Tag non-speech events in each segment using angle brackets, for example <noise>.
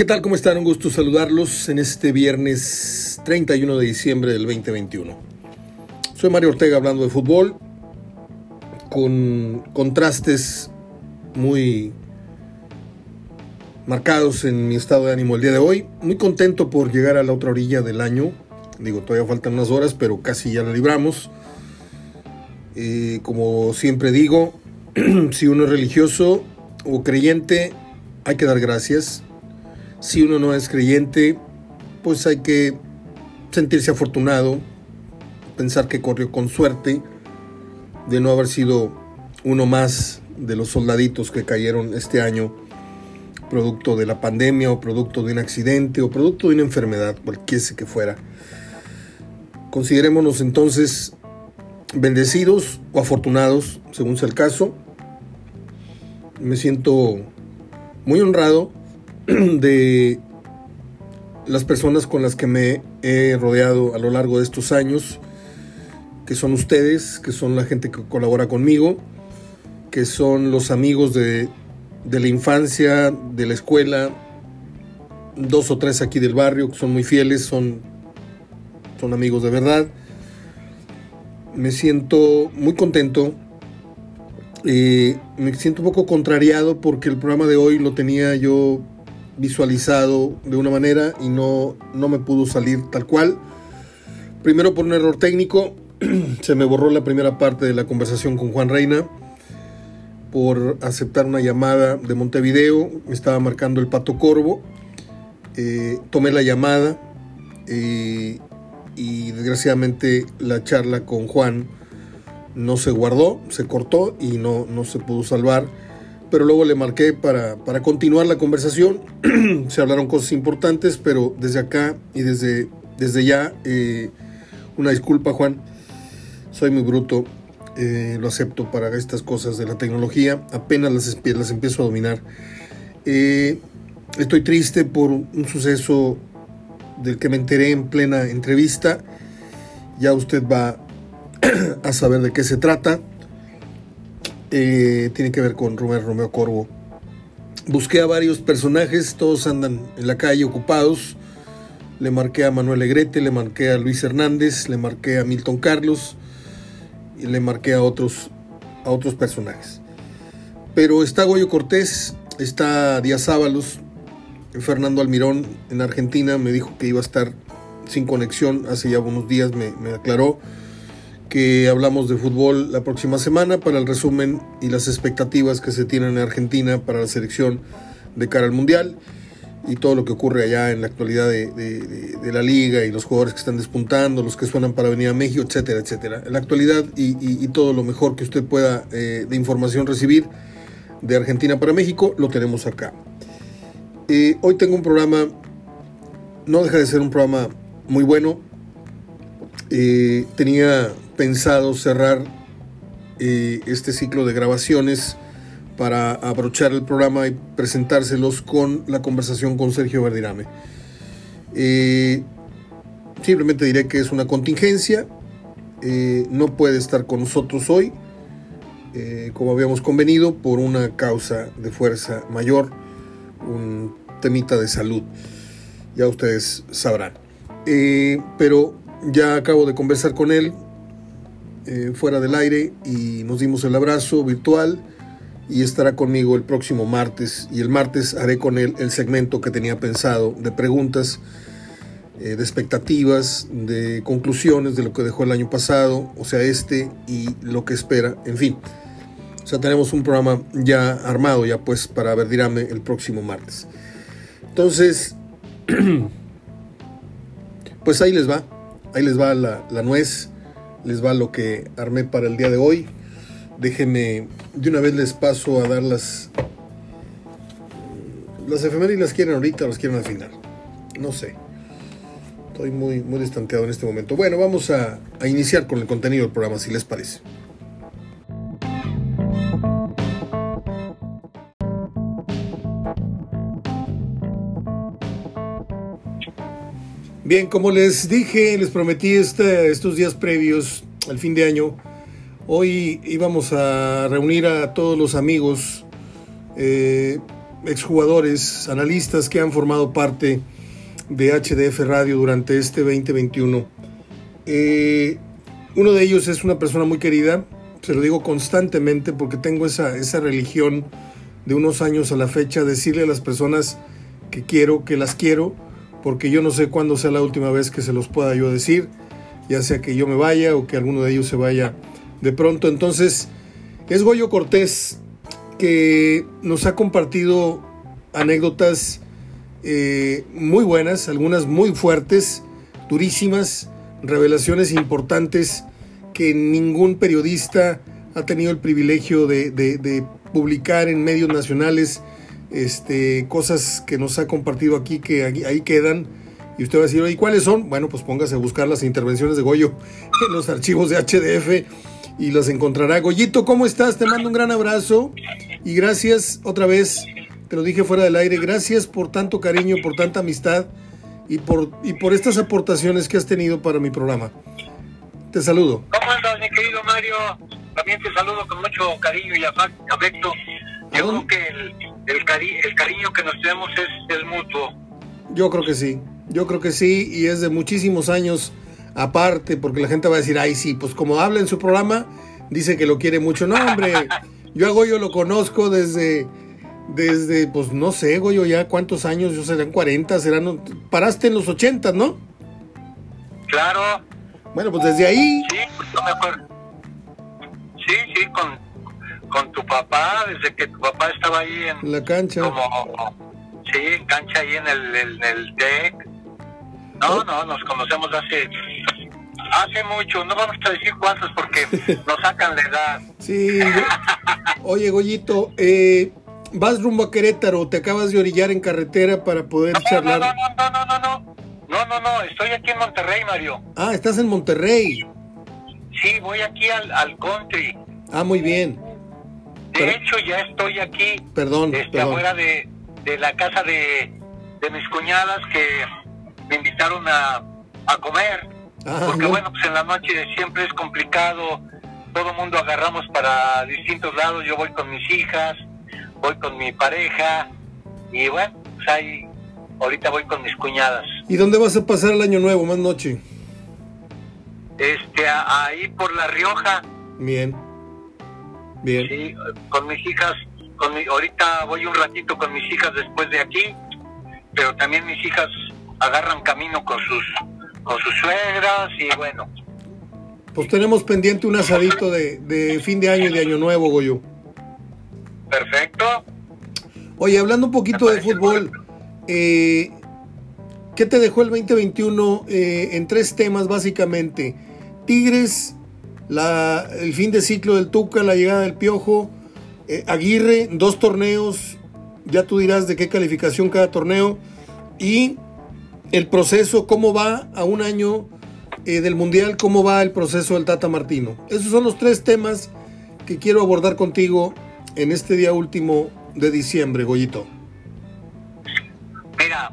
¿Qué tal? ¿Cómo están? Un gusto saludarlos en este viernes 31 de diciembre del 2021. Soy Mario Ortega hablando de fútbol con contrastes muy marcados en mi estado de ánimo el día de hoy. Muy contento por llegar a la otra orilla del año. Digo, todavía faltan unas horas, pero casi ya la libramos. Eh, como siempre digo, <clears throat> si uno es religioso o creyente, hay que dar gracias si uno no es creyente, pues hay que sentirse afortunado, pensar que corrió con suerte de no haber sido uno más de los soldaditos que cayeron este año producto de la pandemia o producto de un accidente o producto de una enfermedad, cualquiera que fuera. Considerémonos entonces bendecidos o afortunados, según sea el caso. Me siento muy honrado <clears throat> de las personas con las que me he rodeado a lo largo de estos años, que son ustedes, que son la gente que colabora conmigo, que son los amigos de, de la infancia, de la escuela, dos o tres aquí del barrio que son muy fieles, son, son amigos de verdad. Me siento muy contento. Eh, me siento un poco contrariado porque el programa de hoy lo tenía yo visualizado de una manera y no, no me pudo salir tal cual. Primero por un error técnico, <clears throat> se me borró la primera parte de la conversación con Juan Reina por aceptar una llamada de Montevideo, me estaba marcando el Pato Corvo, eh, tomé la llamada eh, y desgraciadamente la charla con Juan no se guardó, se cortó y no, no se pudo salvar pero luego le marqué para, continuar la conversación. <clears throat> Se hablaron cosas importantes, pero desde acá y desde, desde ya, eh, una disculpa Juan, soy muy bruto, eh, lo acepto para estas cosas de la tecnología, apenas las, las empiezo a dominar. Eh, estoy triste por un suceso del que me enteré en plena entrevista, ya usted va <clears throat> a saber de qué se trata. Eh, tiene que ver con Romero Romeo Corvo. Busqué a varios personajes, todos andan en la calle ocupados. Le marqué a Manuel Egrete, le marqué a Luis Hernández, le marqué a Milton Carlos y le marqué a otros, a otros personajes. Pero está Goyo Cortés, está Díaz Ábalos, Fernando Almirón en Argentina me dijo que iba a estar sin conexión, hace ya unos días me, me aclaró que hablamos de fútbol la próxima semana para el resumen y las expectativas que se tienen en Argentina para la selección de cara al Mundial y todo lo que ocurre allá en la actualidad de, la liga y los jugadores que están despuntando, los que suenan para venir a México, etcétera, etcétera. En la actualidad y, todo lo mejor que usted pueda eh, de información recibir de Argentina para México, lo tenemos acá. Eh, hoy tengo un programa, no deja de ser un programa muy bueno. Eh, tenía pensado cerrar eh, este ciclo de grabaciones para abrochar el programa y presentárselos con la conversación con Sergio Verdirame. Eh, simplemente diré que es una contingencia, no puede estar con nosotros hoy, como habíamos convenido, por una causa de fuerza mayor, un temita de salud, ya ustedes sabrán. pero ya acabo de conversar con él, eh, fuera del aire y nos dimos el abrazo virtual y estará conmigo el próximo martes y el martes haré con él el segmento que tenía pensado de preguntas, eh, de expectativas, de conclusiones de lo que dejó el año pasado, o sea, este y lo que espera, en fin. O sea, tenemos un programa ya armado ya pues para Verdirame el próximo martes. Entonces, <clears throat> pues ahí les va, ahí les va la, nuez les va lo que armé para el día de hoy. Déjenme, de una vez les paso a dar las... Las efemérides las quieren ahorita o las quieren al final. No sé. Estoy muy, muy distanteado en este momento. Bueno, vamos a, a iniciar con el contenido del programa, si les parece. Bien, como les dije, les prometí este, estos días previos al fin de año, hoy íbamos a reunir a todos los amigos, eh, exjugadores, analistas que han formado parte de HDF Radio durante este 2021. Eh, uno de ellos es una persona muy querida, se lo digo constantemente porque tengo esa, esa religión de unos años a la fecha, decirle a las personas que quiero, que las quiero, porque yo no sé cuándo sea la última vez que se los pueda yo decir, ya sea que yo me vaya o que alguno de ellos se vaya de pronto. Entonces, es Goyo Cortés que nos ha compartido anécdotas eh, muy buenas, algunas muy fuertes, durísimas, revelaciones importantes que ningún periodista ha tenido el privilegio de, publicar en medios nacionales este, cosas que nos ha compartido aquí que ahí, quedan. Y usted va a decir, ¿y cuáles son? Bueno, pues póngase a buscar las intervenciones de Goyo <laughs> en los archivos de HDF y las encontrará. Goyito, ¿cómo estás? Te mando un gran abrazo y gracias otra vez te lo dije fuera del aire, gracias por tanto cariño, por tanta amistad y por, y por estas aportaciones que has tenido para mi programa. Te saludo. ¿Cómo andas, mi querido Mario? También te saludo con mucho cariño y afecto. Yo creo que el, el, cariño que nos tenemos es, el mutuo. Yo creo que sí, yo creo que sí, y es de muchísimos años aparte, porque la gente va a decir, ay, sí, pues como habla en su programa, dice que lo quiere mucho. No, hombre, <laughs> yo a Goyo lo conozco desde desde, pues no sé, Goyo, ya cuántos años, yo serán 40, serán, paraste en los 80, ¿no? Claro. Bueno, pues desde ahí. Sí, pues no me acuerdo. Sí, sí, con, con tu papá, desde que tu papá estaba ahí en la cancha. Como, sí, en cancha ahí en el, en el TEC. No, oh. no, nos conocemos hace hace mucho, no vamos a decir cuántos porque <laughs> nos sacan la edad. Sí. Oye, Goyito, eh, vas rumbo a Querétaro, te acabas de orillar en carretera para poder charlar. No, no, no, no, no, no, no, no, estoy aquí en Monterrey, Mario. Ah, estás en Monterrey. Sí, voy aquí al, al country. Ah, muy bien. De hecho, ya estoy aquí. Perdón, este, afuera de, de, la casa de, de, mis cuñadas que me invitaron a, a comer. Ah, porque bueno, pues en la noche siempre es complicado. Todo mundo agarramos para distintos lados. Yo voy con mis hijas voy con mi pareja y bueno, pues ahí ahorita voy con mis cuñadas. ¿Y dónde vas a pasar el año nuevo, más noche? Este, ahí por La Rioja. Bien. Bien. Sí, con mis hijas, con mi, ahorita voy un ratito con mis hijas después de aquí, pero también mis hijas agarran camino con sus con sus suegras y bueno. Pues tenemos pendiente un asadito de, de fin de año y de año nuevo, Goyo. Perfecto. Oye, hablando un poquito de fútbol, eh, ¿qué te dejó el 2021 eh, en tres temas básicamente? Tigres, la, el fin de ciclo del Tuca, la llegada del Piojo, eh, Aguirre, dos torneos, ya tú dirás de qué calificación cada torneo, y el proceso, cómo va a un año del Mundial, cómo va el proceso del Tata Martino. Esos son los tres temas que quiero abordar contigo en este día último de diciembre, Goyito? Mira,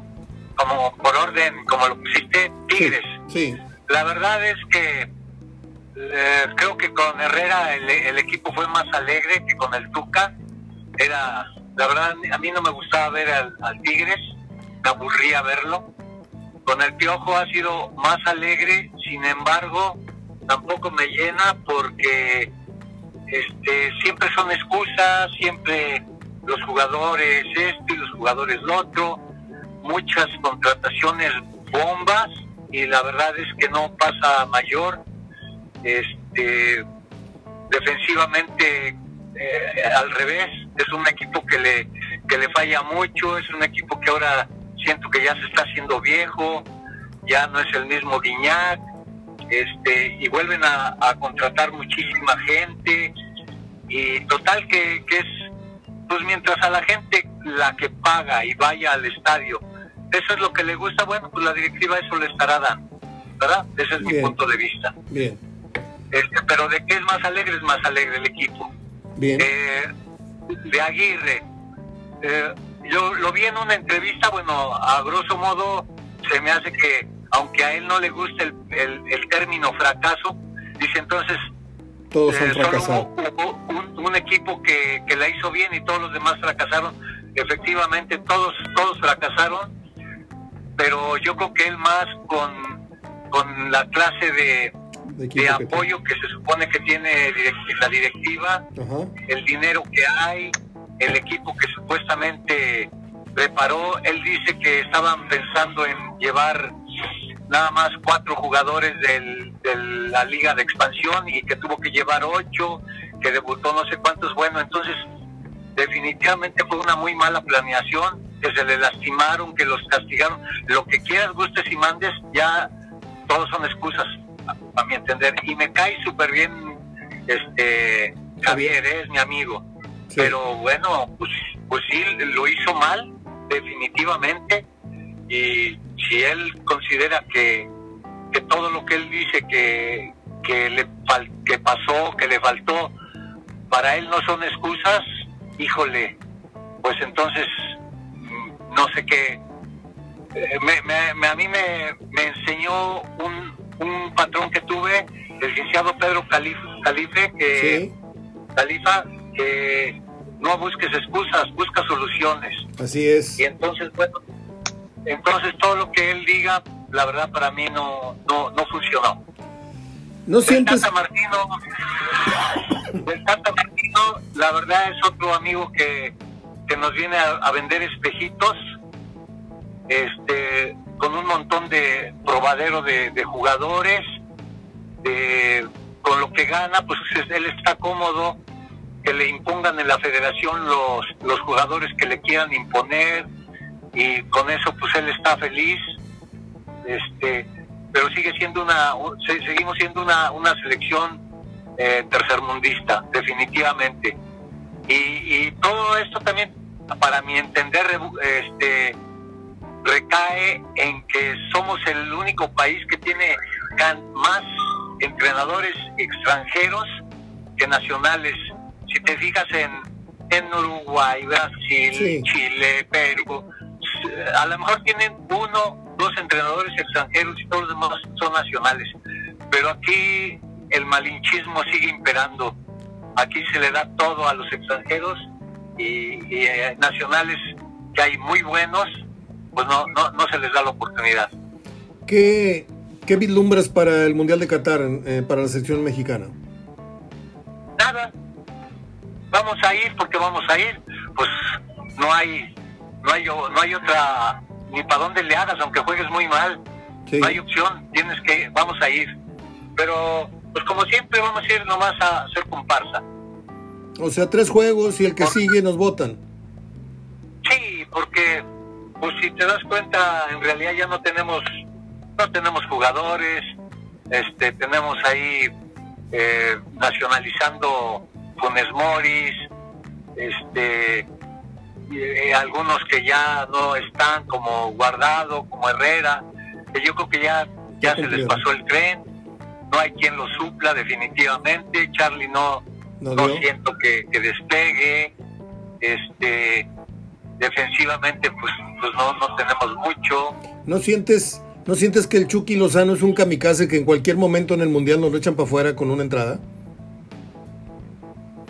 como por orden, como lo pusiste, Tigres. Sí. La verdad es que eh, creo que con Herrera el, equipo fue más alegre que con el Tuca. Era, la verdad, a mí no me gustaba ver al, al Tigres, me aburría verlo. Con el Piojo ha sido más alegre, sin embargo, tampoco me llena porque este, siempre son excusas, siempre los jugadores esto y los jugadores lo otro, muchas contrataciones bombas y la verdad es que no pasa mayor. Este, defensivamente eh, al revés, es un equipo que le, que le falla mucho, es un equipo que ahora siento que ya se está haciendo viejo, ya no es el mismo Guiñac, este, y vuelven a, contratar muchísima gente y total que, es pues mientras a la gente la que paga y vaya al estadio eso es lo que le gusta bueno pues la directiva eso le estará dando verdad ese es mi punto de vista. Bien este, pero de qué es más alegre es más alegre el equipo bien eh, de Aguirre eh, yo lo vi en una entrevista bueno a grosso modo se me hace que aunque a él no le guste el, el, término fracaso, dice entonces... Todos son eh, fracasados. un, equipo que, que, la hizo bien y todos los demás fracasaron. efectivamente todos todos fracasaron, pero yo creo que él más con, con la clase de, de, apoyo que, se supone que tiene la directiva, el dinero que hay, el equipo que supuestamente preparó, él dice que estaban pensando en llevar nada más cuatro jugadores de la liga de expansión y que tuvo que llevar ocho, que debutó no sé cuántos, bueno, entonces definitivamente fue una muy mala planeación, que se le lastimaron, que los castigaron, lo que quieras, gustes y mandes, ya todos son excusas, a, mi entender, y me cae súper bien este Javier, es mi amigo, pero bueno, pues, pues sí, lo hizo mal, definitivamente, y si él considera que, que todo lo que él dice que, que, le que pasó, que le faltó, para él no son excusas, híjole, pues entonces mm, no sé qué. Eh, me, a mí me, me enseñó un, un, patrón que tuve, el licenciado Pedro Calife, que, Califa, que no busques excusas, busca soluciones. Así es. Y entonces, bueno, entonces todo lo que él diga, la verdad para mí no, no, no funcionó. ¿No sientes... Tata Martino, el Tata Martino, la verdad es otro amigo que, que nos viene a, vender espejitos, este, con un montón de probadero de, jugadores, de, con lo que gana, pues él está cómodo, que le impongan en la federación los, los jugadores que le quieran imponer, y con eso pues él está feliz este pero sigue siendo una seguimos siendo una, una selección eh, tercermundista definitivamente. Y, todo esto también para mi entender este recae en que somos el único país que tiene más entrenadores extranjeros que nacionales si te fijas en en Uruguay, Brasil, Chile, Perú, a lo mejor tienen uno, dos entrenadores extranjeros y todos los demás son nacionales. Pero aquí el malinchismo sigue imperando. Aquí se le da todo a los extranjeros y, eh, nacionales que hay muy buenos, pues no, no, no se les da la oportunidad. ¿Qué, qué vislumbras para el Mundial de Qatar, eh, para la selección mexicana? Nada. Vamos a ir porque vamos a ir. Pues no hay no hay, no hay otra, ni para dónde le hagas, aunque juegues muy mal. No hay opción, tienes que, vamos a ir. Pero, pues como siempre, vamos a ir nomás a hacer comparsa. O sea, tres juegos y el que sigue nos votan. Sí, porque, pues si te das cuenta, en realidad ya no tenemos, no tenemos jugadores, este, tenemos ahí eh, nacionalizando Funes Moris, este, eh, algunos que ya no están, como Guardado, como Herrera, que yo creo que ya, ya se les pasó el tren, no hay quien lo supla definitivamente, Charlie no, no, siento que, despegue, este defensivamente pues, pues no, no tenemos mucho. ¿No sientes, ¿No sientes que el Chucky Lozano es un kamikaze que en cualquier momento en el Mundial nos lo echan para afuera con una entrada?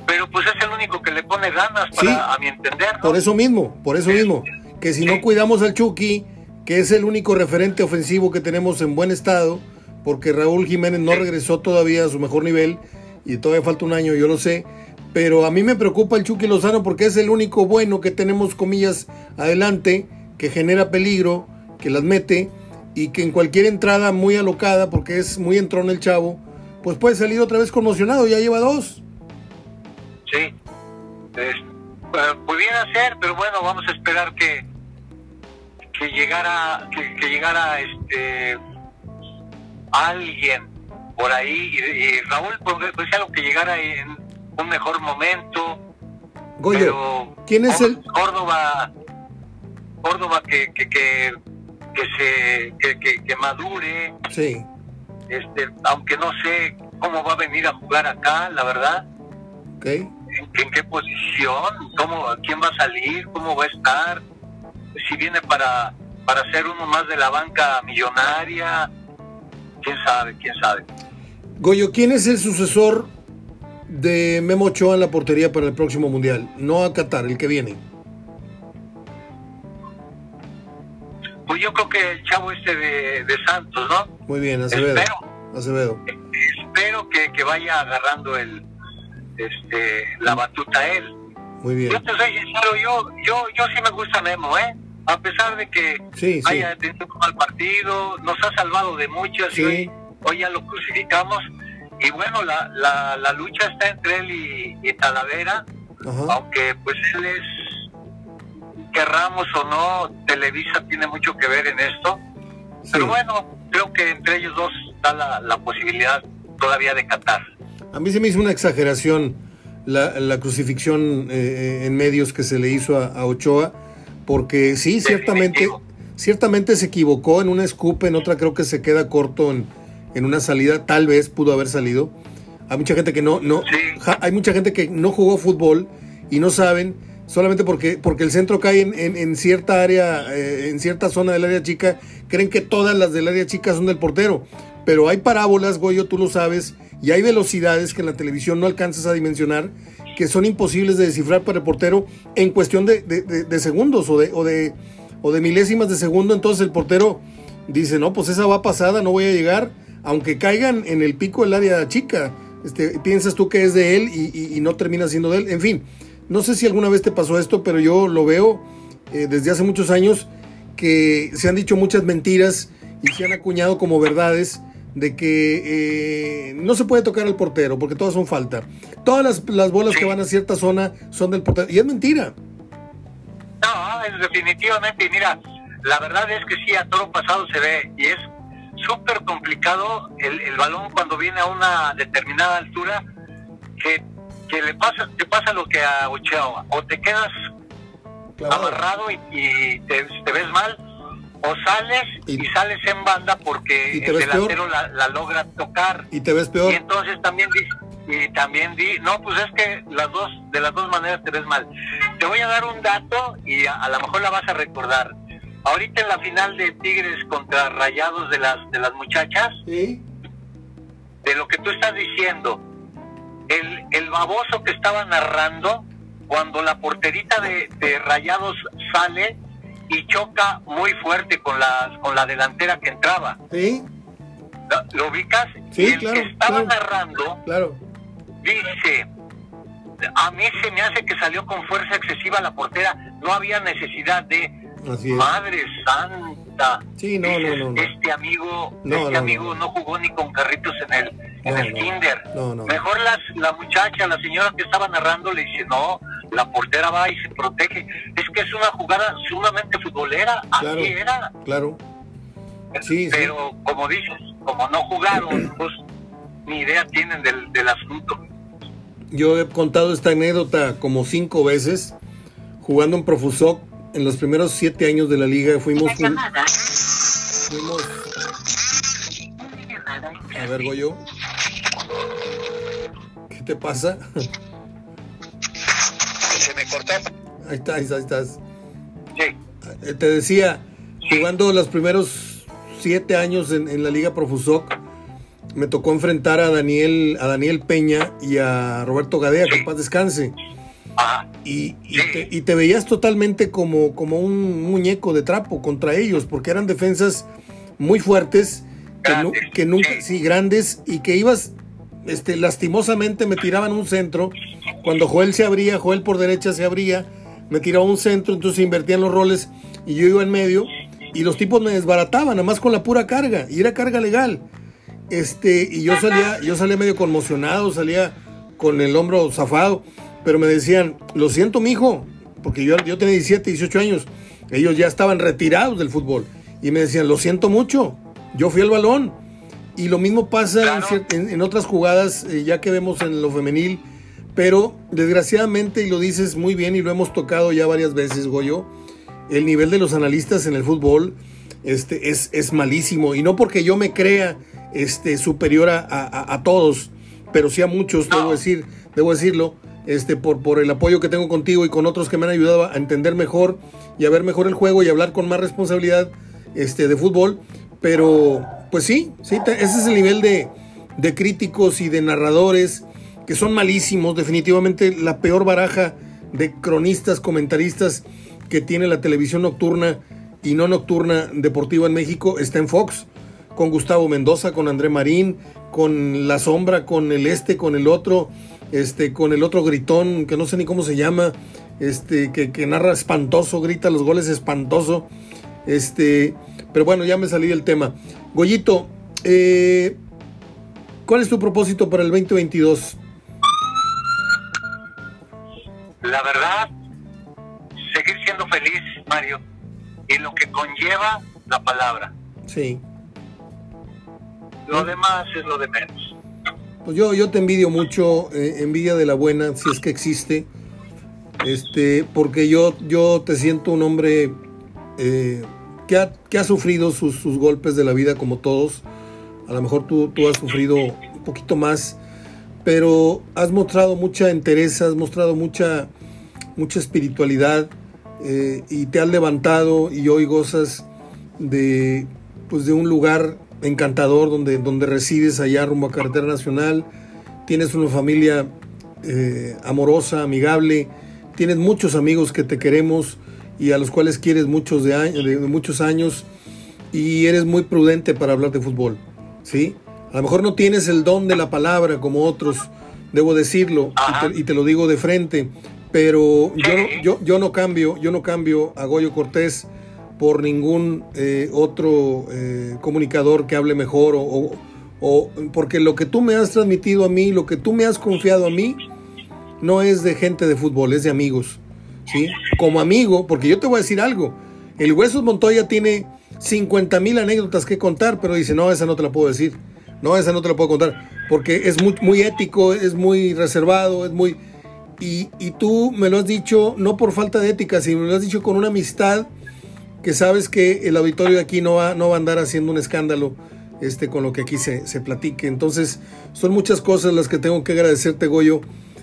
pero pues es el único que le pone ganas para, a mi entender. Por eso mismo, por eso mismo, que si no cuidamos al Chucky, que es el único referente ofensivo que tenemos en buen estado, porque Raúl Jiménez no regresó todavía a su mejor nivel y todavía falta un año, yo lo sé, pero a mí me preocupa el Chucky Lozano porque es el único bueno que tenemos, comillas, adelante, que genera peligro, que las mete y que en cualquier entrada muy alocada, porque es muy entrón el chavo, pues puede salir otra vez conmocionado, ya lleva dos. Sí, pues, pudiera ser, pero bueno, vamos a esperar que que llegara que, llegara este alguien por ahí y, Raúl pues, pues algo que llegara en un mejor momento. Goyo, ¿quién es el Córdoba? Córdoba que que, que, que se que, que, madure. Sí. Este, aunque no sé cómo va a venir a jugar acá, la verdad. Okay en qué posición, cómo, quién va a salir, cómo va a estar, si viene para, para ser uno más de la banca millonaria, quién sabe, quién sabe. Goyo, ¿quién es el sucesor de Memo Ochoa en la portería para el próximo Mundial? No a Qatar, el que viene. pues yo creo que el chavo este de, de Santos, ¿no? Muy bien, Acevedo. Espero, Acevedo. espero que, que vaya agarrando el este la batuta él. Muy bien. Yo te soy sincero, yo, yo, yo sí me gusta Memo, ¿eh? A pesar de que Sí, sí. haya tenido un mal partido, nos ha salvado de muchas Sí. y hoy, hoy ya lo crucificamos. Y bueno, la, la, la lucha está entre él y, y Talavera, Ajá. aunque pues él es, querramos o no, Televisa tiene mucho que ver en esto. Sí. Pero bueno, creo que entre ellos dos está la, la posibilidad todavía de Qatar. A mí se me hizo una exageración la, la crucifixión eh, en medios que se le hizo a, a Ochoa, porque sí, ciertamente, Definitivo. ciertamente se equivocó en una scoop, en otra creo que se queda corto en, en una salida, tal vez pudo haber salido. Hay mucha gente que no, no, Sí. hay mucha gente que no jugó fútbol y no saben, solamente porque, porque el centro cae en, en- en cierta área, eh, en cierta zona del área chica, creen que todas las del área chica son del portero. Pero hay parábolas, Goyo, tú lo sabes, y hay velocidades que en la televisión no alcanzas a dimensionar, que son imposibles de descifrar para el portero en cuestión de, de- de- de segundos o de, o, de, o de milésimas de segundo. Entonces el portero dice, no, pues esa va pasada, no voy a llegar, aunque caigan en el pico del área chica. Este, piensas tú que es de él y, y- y no termina siendo de él. En fin, no sé si alguna vez te pasó esto, pero yo lo veo eh, desde hace muchos años que se han dicho muchas mentiras y se han acuñado como verdades de que eh, no se puede tocar al portero porque todas son falta. Todas las, las bolas que van a cierta zona son del portero. Y es mentira. No, definitivamente, mira, la verdad es que sí, a toro pasado se ve, y es súper complicado el, el balón cuando viene a una determinada altura, que, que le pasa, te pasa lo que a Ochoa, o te quedas amarrado y, y te, te ves mal, o sales Y- y, sales en banda porque el delantero la, la logra tocar. Y te ves peor. Y entonces también di, y también di, no, pues es que las dos, de las dos maneras te ves mal. Te voy a dar un dato y a, a lo mejor la vas a recordar. Ahorita en la final de Tigres contra Rayados de las de las muchachas, Sí. de lo que tú estás diciendo, el, el baboso que estaba narrando, cuando la porterita de, de Rayados sale y choca muy fuerte con la, con la delantera que entraba. Sí, ¿Lo, lo ubicas? Sí, y el claro, que estaba claro. narrando claro. dice, a mí se me hace que salió con fuerza excesiva la portera, no había necesidad de, Así es. madre santa. Sí, no, Dices, no, no, no. Este amigo, No, este no, amigo no. jugó ni con carritos en el, en el kinder. Mejor las, la muchacha, la señora que estaba narrando le dice, no, la portera va y se protege. Es que es una jugada sumamente futbolera, Claro. así era. Claro. Sí, sí. Pero como dices, como no jugaron, <clears throat> pues ni idea tienen del, del asunto. Yo he contado esta anécdota como cinco veces jugando en Profusoc. En los primeros siete años de la liga fuimos... un- fuimos a ver, Goyo. ¿Qué te pasa? Se me cortó. Ahí está, ahí está, ahí estás. Sí. Eh, Te decía, jugando los primeros siete años en, en la Liga Profusoc, me tocó enfrentar a Daniel, a Daniel Peña y a Roberto Gadea, que en paz descanse. Ajá. Y, y te, y te veías totalmente como, como un muñeco de trapo contra ellos, porque eran defensas muy fuertes, que, nu- Grandes, que nunca, sí. sí, grandes, y que ibas, este, lastimosamente me tiraban un centro. Cuando Joel se abría, Joel por derecha se abría, me tiraba un centro, entonces se invertían los roles y yo iba en medio, y los tipos me desbarataban, nada más con la pura carga, y era carga legal. Este, y yo salía, yo salía medio conmocionado, salía con el hombro zafado, pero me decían, lo siento, mijo, porque yo, yo tenía 17, 18 años, ellos ya estaban retirados del fútbol, y me decían, lo siento mucho, yo fui al balón. Y lo mismo pasa en Claro. cier- en, en otras jugadas, eh, ya que vemos en lo femenil, pero desgraciadamente, y lo dices muy bien, y lo hemos tocado ya varias veces, Goyo, el nivel de los analistas en el fútbol este, es, es malísimo. Y no porque yo me crea este, superior a, a- a todos, pero sí a muchos, debo, decir, debo decirlo, este, por, por el apoyo que tengo contigo y con otros que me han ayudado a entender mejor y a ver mejor el juego y hablar con más responsabilidad este, de fútbol. Pero, pues sí, sí ese es el nivel de, de críticos y de narradores que son malísimos, definitivamente la peor baraja de cronistas, comentaristas que tiene la televisión nocturna y no nocturna deportiva en México está en Fox, con Gustavo Mendoza, con André Marín, con La Sombra, con el este, con el otro, este, con el otro gritón, que no sé ni cómo se llama, este, que, que narra espantoso, grita los goles espantoso. Este, pero bueno, ya me salí del tema. Goyito, eh, ¿cuál es tu propósito para el 2022? La verdad, seguir siendo feliz, Mario, y lo que conlleva la palabra. Sí. Lo demás es lo de menos. Pues yo, yo te envidio mucho, eh, envidia de la buena, si es que existe. Este, porque yo, yo te siento un hombre eh, que, ha, que ha sufrido sus, sus, golpes de la vida como todos. A lo mejor tú, tú has sufrido un poquito más, pero has mostrado mucha entereza, has mostrado mucha, mucha espiritualidad eh, y te has levantado y hoy gozas de, pues de un lugar encantador donde, donde resides allá rumbo a Carretera Nacional. Tienes una familia eh, amorosa, amigable, tienes muchos amigos que te queremos y a los cuales quieres muchos de, años, de, muchos años. Y eres muy prudente para hablar de fútbol, ¿sí? A lo mejor no tienes el don de la palabra como otros, debo decirlo, y te, y te, lo digo de frente, pero yo, yo, yo no cambio, yo no cambio a Goyo Cortés por ningún eh, otro eh, comunicador que hable mejor o, o, porque lo que tú me has transmitido a mí, lo que tú me has confiado a mí, no es de gente de fútbol, es de amigos. ¿sí? Como amigo, porque yo te voy a decir algo, el Huesos Montoya tiene 50 mil anécdotas que contar, pero dice, no, esa no te la puedo decir, no, esa no te la puedo contar, porque es muy, muy ético, es muy reservado, es muy... Y, y tú me lo has dicho no por falta de ética, sino me lo has dicho con una amistad que sabes que el auditorio de aquí no va, no va a andar haciendo un escándalo este, con lo que aquí se, se platique. Entonces, son muchas cosas las que tengo que agradecerte, Goyo,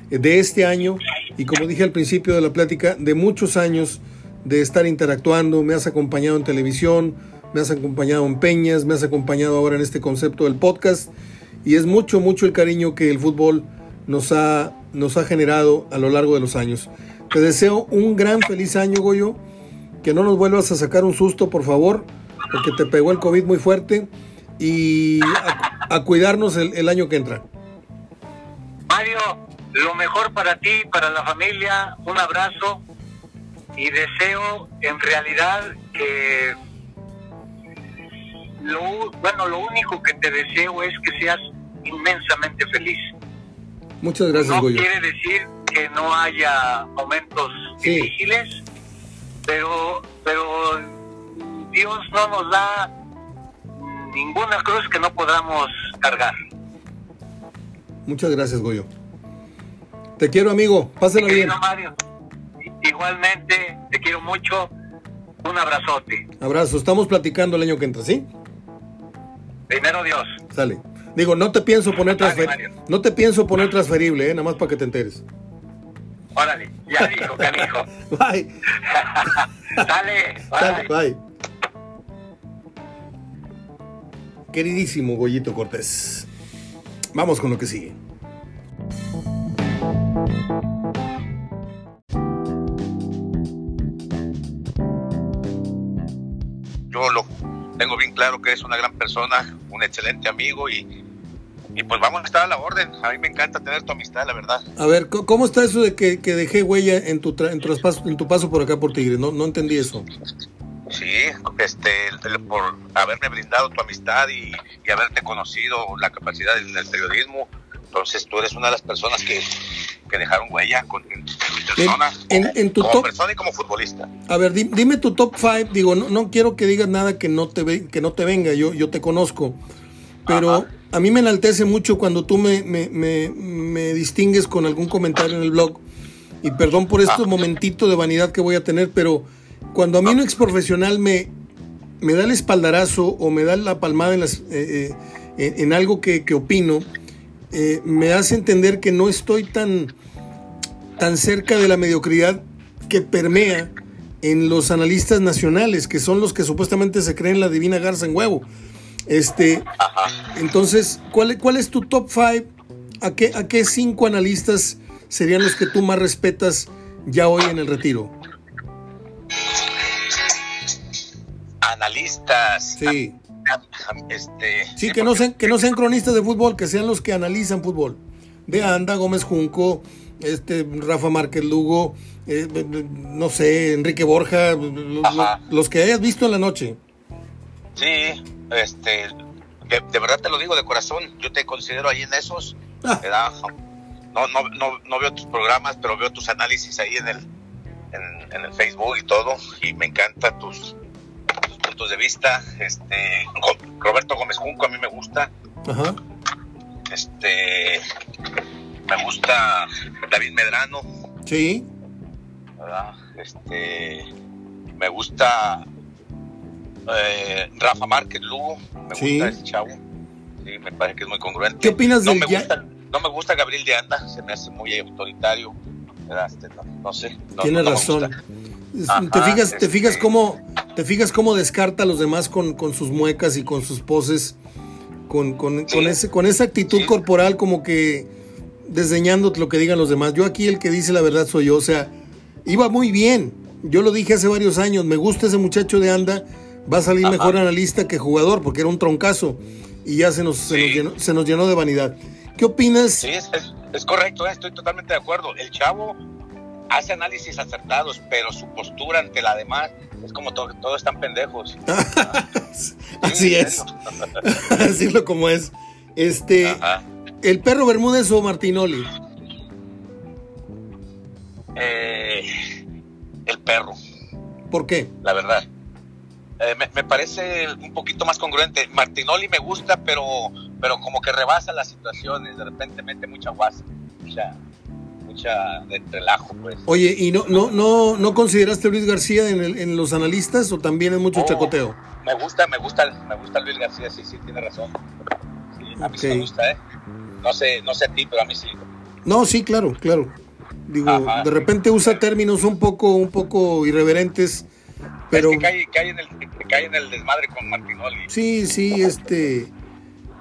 de este año y como dije al principio de la plática, de muchos años de estar interactuando. Me has acompañado en televisión, me has acompañado en peñas, me has acompañado ahora en este concepto del podcast y es mucho, mucho el cariño que el fútbol nos ha, nos ha generado a lo largo de los años. Te deseo un gran feliz año, Goyo que no nos vuelvas a sacar un susto, por favor, porque te pegó el COVID muy fuerte y a, a cuidarnos el, el, año que entra. Mario, lo mejor para ti, para la familia, un abrazo y deseo en realidad que lo, bueno, lo único que te deseo es que seas inmensamente feliz. Muchas gracias, No Goyo. quiere decir que no haya momentos Sí. difíciles, pero, pero Dios no nos da ninguna cruz que no podamos cargar. Muchas gracias, Goyo. Te quiero, amigo. Pásala bien. Mario, igualmente te quiero mucho. Un abrazote. Abrazo. Estamos platicando el año que entra, ¿sí? Primero Dios. Sale. Digo, no te pienso poner Dale, transfer... Mario. no te pienso poner transferible, ¿eh? nada más para que te enteres. Órale, ya dijo, canijo. <laughs> Bye. <laughs> Dale, Sale, bye. bye. Queridísimo Goyito Cortés. Vamos con lo que sigue. yo lo tengo bien claro que eres una gran persona, un excelente amigo y, y pues vamos a estar a la orden. A mí me encanta tener tu amistad, la verdad. A ver, ¿cómo- ¿cómo está eso de que, que dejé huella en tu, tra- en, tu traspaso- en tu paso por acá por Tigre? No, no entendí eso. Sí, este, por haberme brindado tu amistad y, y haberte conocido la capacidad del, del periodismo. Entonces tú eres una de las personas que, que dejaron huella con, en, persona, en- tu como top- persona y como futbolista. A ver, di- dime tu top 5. Digo, no, no quiero que digas nada que no te, que no te venga, yo, yo te conozco. Pero Ajá. a mí me enaltece mucho cuando tú me, me, me, me distingues con algún comentario en el blog. Y perdón por este momentito de vanidad que voy a tener, pero cuando a mí un ex profesional me, me da el espaldarazo o me da la palmada en, las, eh, eh, en, en algo que, que opino, eh, me hace entender que no estoy tan, tan cerca de la mediocridad que permea en los analistas nacionales, que son los que supuestamente se creen la divina garza en huevo. Este, entonces, ¿cuál, es- ¿cuál es tu top 5? ¿A qué, ¿A qué cinco analistas serían los que tú más respetas ya hoy en el retiro? analistas. Sí. Este, sí, que no, sean, que no sean cronistas de fútbol, que sean los que analizan fútbol. De Anda, Gómez Junco, este, Rafa Márquez Lugo, eh, no sé, Enrique Borja, los, que hayas visto en la noche. Sí, este, de, verdad te lo digo de corazón, yo te considero ahí en esos. Ah. No, no, no, no, veo tus programas, pero veo tus análisis ahí en el, en, el Facebook y todo, y me encantan tus, puntos de vista. Este, Roberto Gómez Junco a mí me gusta. Ajá. Este, me gusta David Medrano. Sí. Este, me gusta eh, Rafa Márquez Lugo. Me gusta ese chavo. Sí, me parece que es muy congruente. ¿Qué opinas no del me gusta, No me gusta Gabriel de Anda, se me hace muy autoritario. Este, no, sé. Tienes razón. te fijas, te fijas este cómo, te fijas cómo descarta a los demás con, con sus muecas y con sus poses, con, con, con ese, con esa actitud corporal como que desdeñando lo que digan los demás. Yo aquí el que dice la verdad soy yo. O sea, iba muy bien. Yo lo dije hace varios años. Me gusta ese muchacho de Anda. Va a salir mejor analista que jugador porque era un troncazo. Y ya se nos, se nos, llenó, de vanidad. ¿Qué opinas? Sí, es, correcto. Eh, estoy totalmente de acuerdo. El chavo hace análisis acertados, pero su postura ante la demás es como todo, todos están pendejos. <laughs> Así es. <laughs> Así es lo como es. Este. ¿El perro Bermúdez o Martinoli? Eh, el perro. ¿Por qué? La verdad. Eh, me, parece un poquito más congruente. Martinoli me gusta, pero, pero como que rebasa las situaciones. De repente mete mucha guasa, mucha, mucha de relajo, pues. Oye, ¿y no, no, no, no consideraste a Luis García en, en los analistas o también es mucho oh, chacoteo? Me gusta, me gusta, me gusta Luis García, sí, sí, tiene razón. a mí sí me gusta, ¿eh? No sé, no sé a ti, pero a mí sí. No, sí, claro, claro. Digo, de repente usa términos un poco, un poco irreverentes, pero... que cae, cae, en el, cae en el desmadre con Martinoli. Sí, sí, este...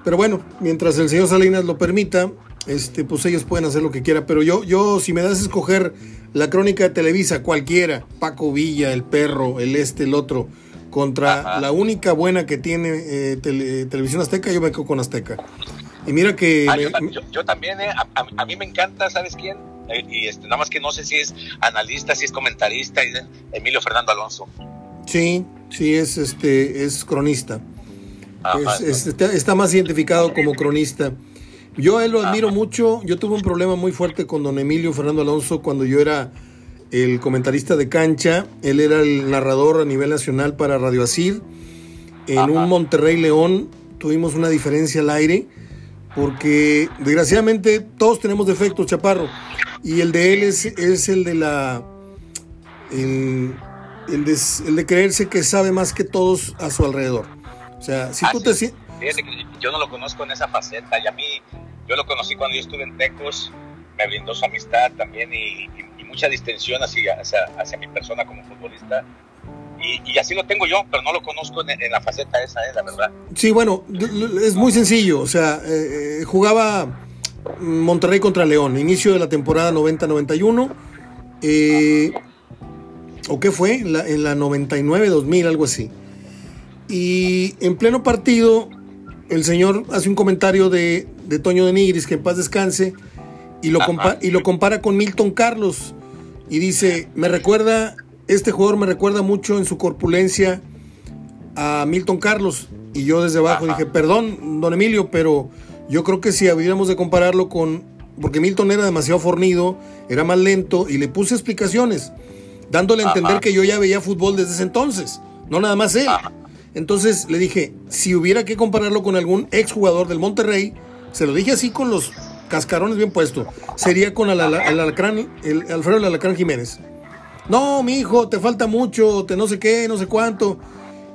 Pero bueno, mientras el señor Salinas lo permita, este, pues ellos pueden hacer lo que quieran. Pero yo, yo, si me das a escoger la crónica de Televisa, cualquiera, Paco Villa, el perro, el este, el otro, contra la única buena que tiene eh, Televisión Azteca, yo me quedo con Azteca. Y mira que... Ah, yo, también, eh, a, mí me encanta, ¿sabes quién? Y este, nada más que no sé si es analista, si es comentarista, Emilio Fernando Alonso. Sí, sí, es, este, es cronista. está, más identificado como cronista. Yo a él lo admiro mucho. Yo tuve un problema muy fuerte con don Emilio Fernando Alonso cuando yo era el comentarista de cancha. Él era el narrador a nivel nacional para Radio Asir. En un Monterrey León tuvimos una diferencia al aire porque desgraciadamente todos tenemos defectos, Chaparro, y el de él es, es el de la... El, el, de, creerse que sabe más que todos a su alrededor. O sea, si tú te sientes... Yo no lo conozco en esa faceta y a mí, yo lo conocí cuando yo estuve en Tecos, me brindó su amistad también y, mucha distensión hacia, hacia mi persona como futbolista y, así lo tengo yo, pero no lo conozco en, la faceta esa, eh, la verdad. Sí, bueno, es muy sencillo. O sea, eh, eh, jugaba Monterrey contra León, inicio de la temporada 90-91. ¿O qué fue? en la 99-2000, algo así. Y en pleno partido, el señor hace un comentario de, Toño de Nigris, que en paz descanse, y lo, y lo compara con Milton Carlos. Y dice, me recuerda este jugador me recuerda mucho en su corpulencia a Milton Carlos. Y yo desde abajo dije, perdón, don Emilio, pero yo creo que si hubiéramos de compararlo con... Porque Milton era demasiado fornido, era más lento y le puse explicaciones, dándole a entender que yo ya veía fútbol desde ese entonces, no nada más él. Entonces le dije, si hubiera que compararlo con algún exjugador del Monterrey, se lo dije así con los cascarones bien puestos, sería con el, Alacrán, el Alfredo el Alacrán Jiménez. No, mi hijo, te falta mucho, te no sé qué, no sé cuánto.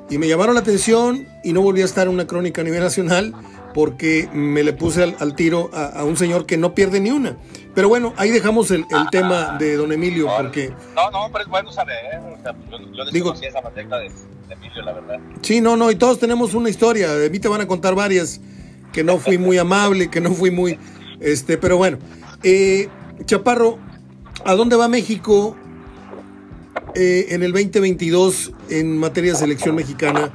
Y me llamaron la atención y no volví a estar en una crónica a nivel nacional porque me le puse al, tiro a, un señor que no pierde ni una. Pero bueno, ahí dejamos el, tema de don Emilio porque... No, no, pero es bueno saber. O sea, yo, yo digo, esa faceta de, Emilio, la verdad. Sí, no, no, y todos tenemos una historia. De mí te van a contar varias que no fui muy amable, que no fui muy... este Pero bueno, eh, Chaparro, ¿a dónde va México eh, en el 2022 en materia de selección mexicana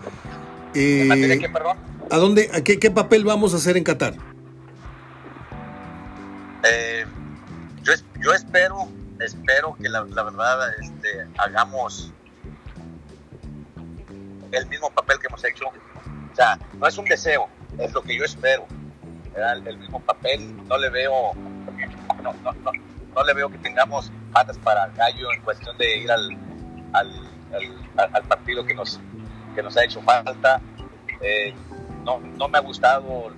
Eh, qué, perdón? ¿A dónde, a qué, qué, papel vamos a hacer en Qatar? Eh, yo, yo espero, espero que la, la verdad este, hagamos el mismo papel que hemos hecho. O sea, no es un deseo, es lo que yo espero. El, el mismo papel, no le veo, no, no, no, no, le veo que tengamos patas para gallo en cuestión de ir al, al, al, partido que nos, que nos ha hecho falta. Eh, no, no me ha gustado,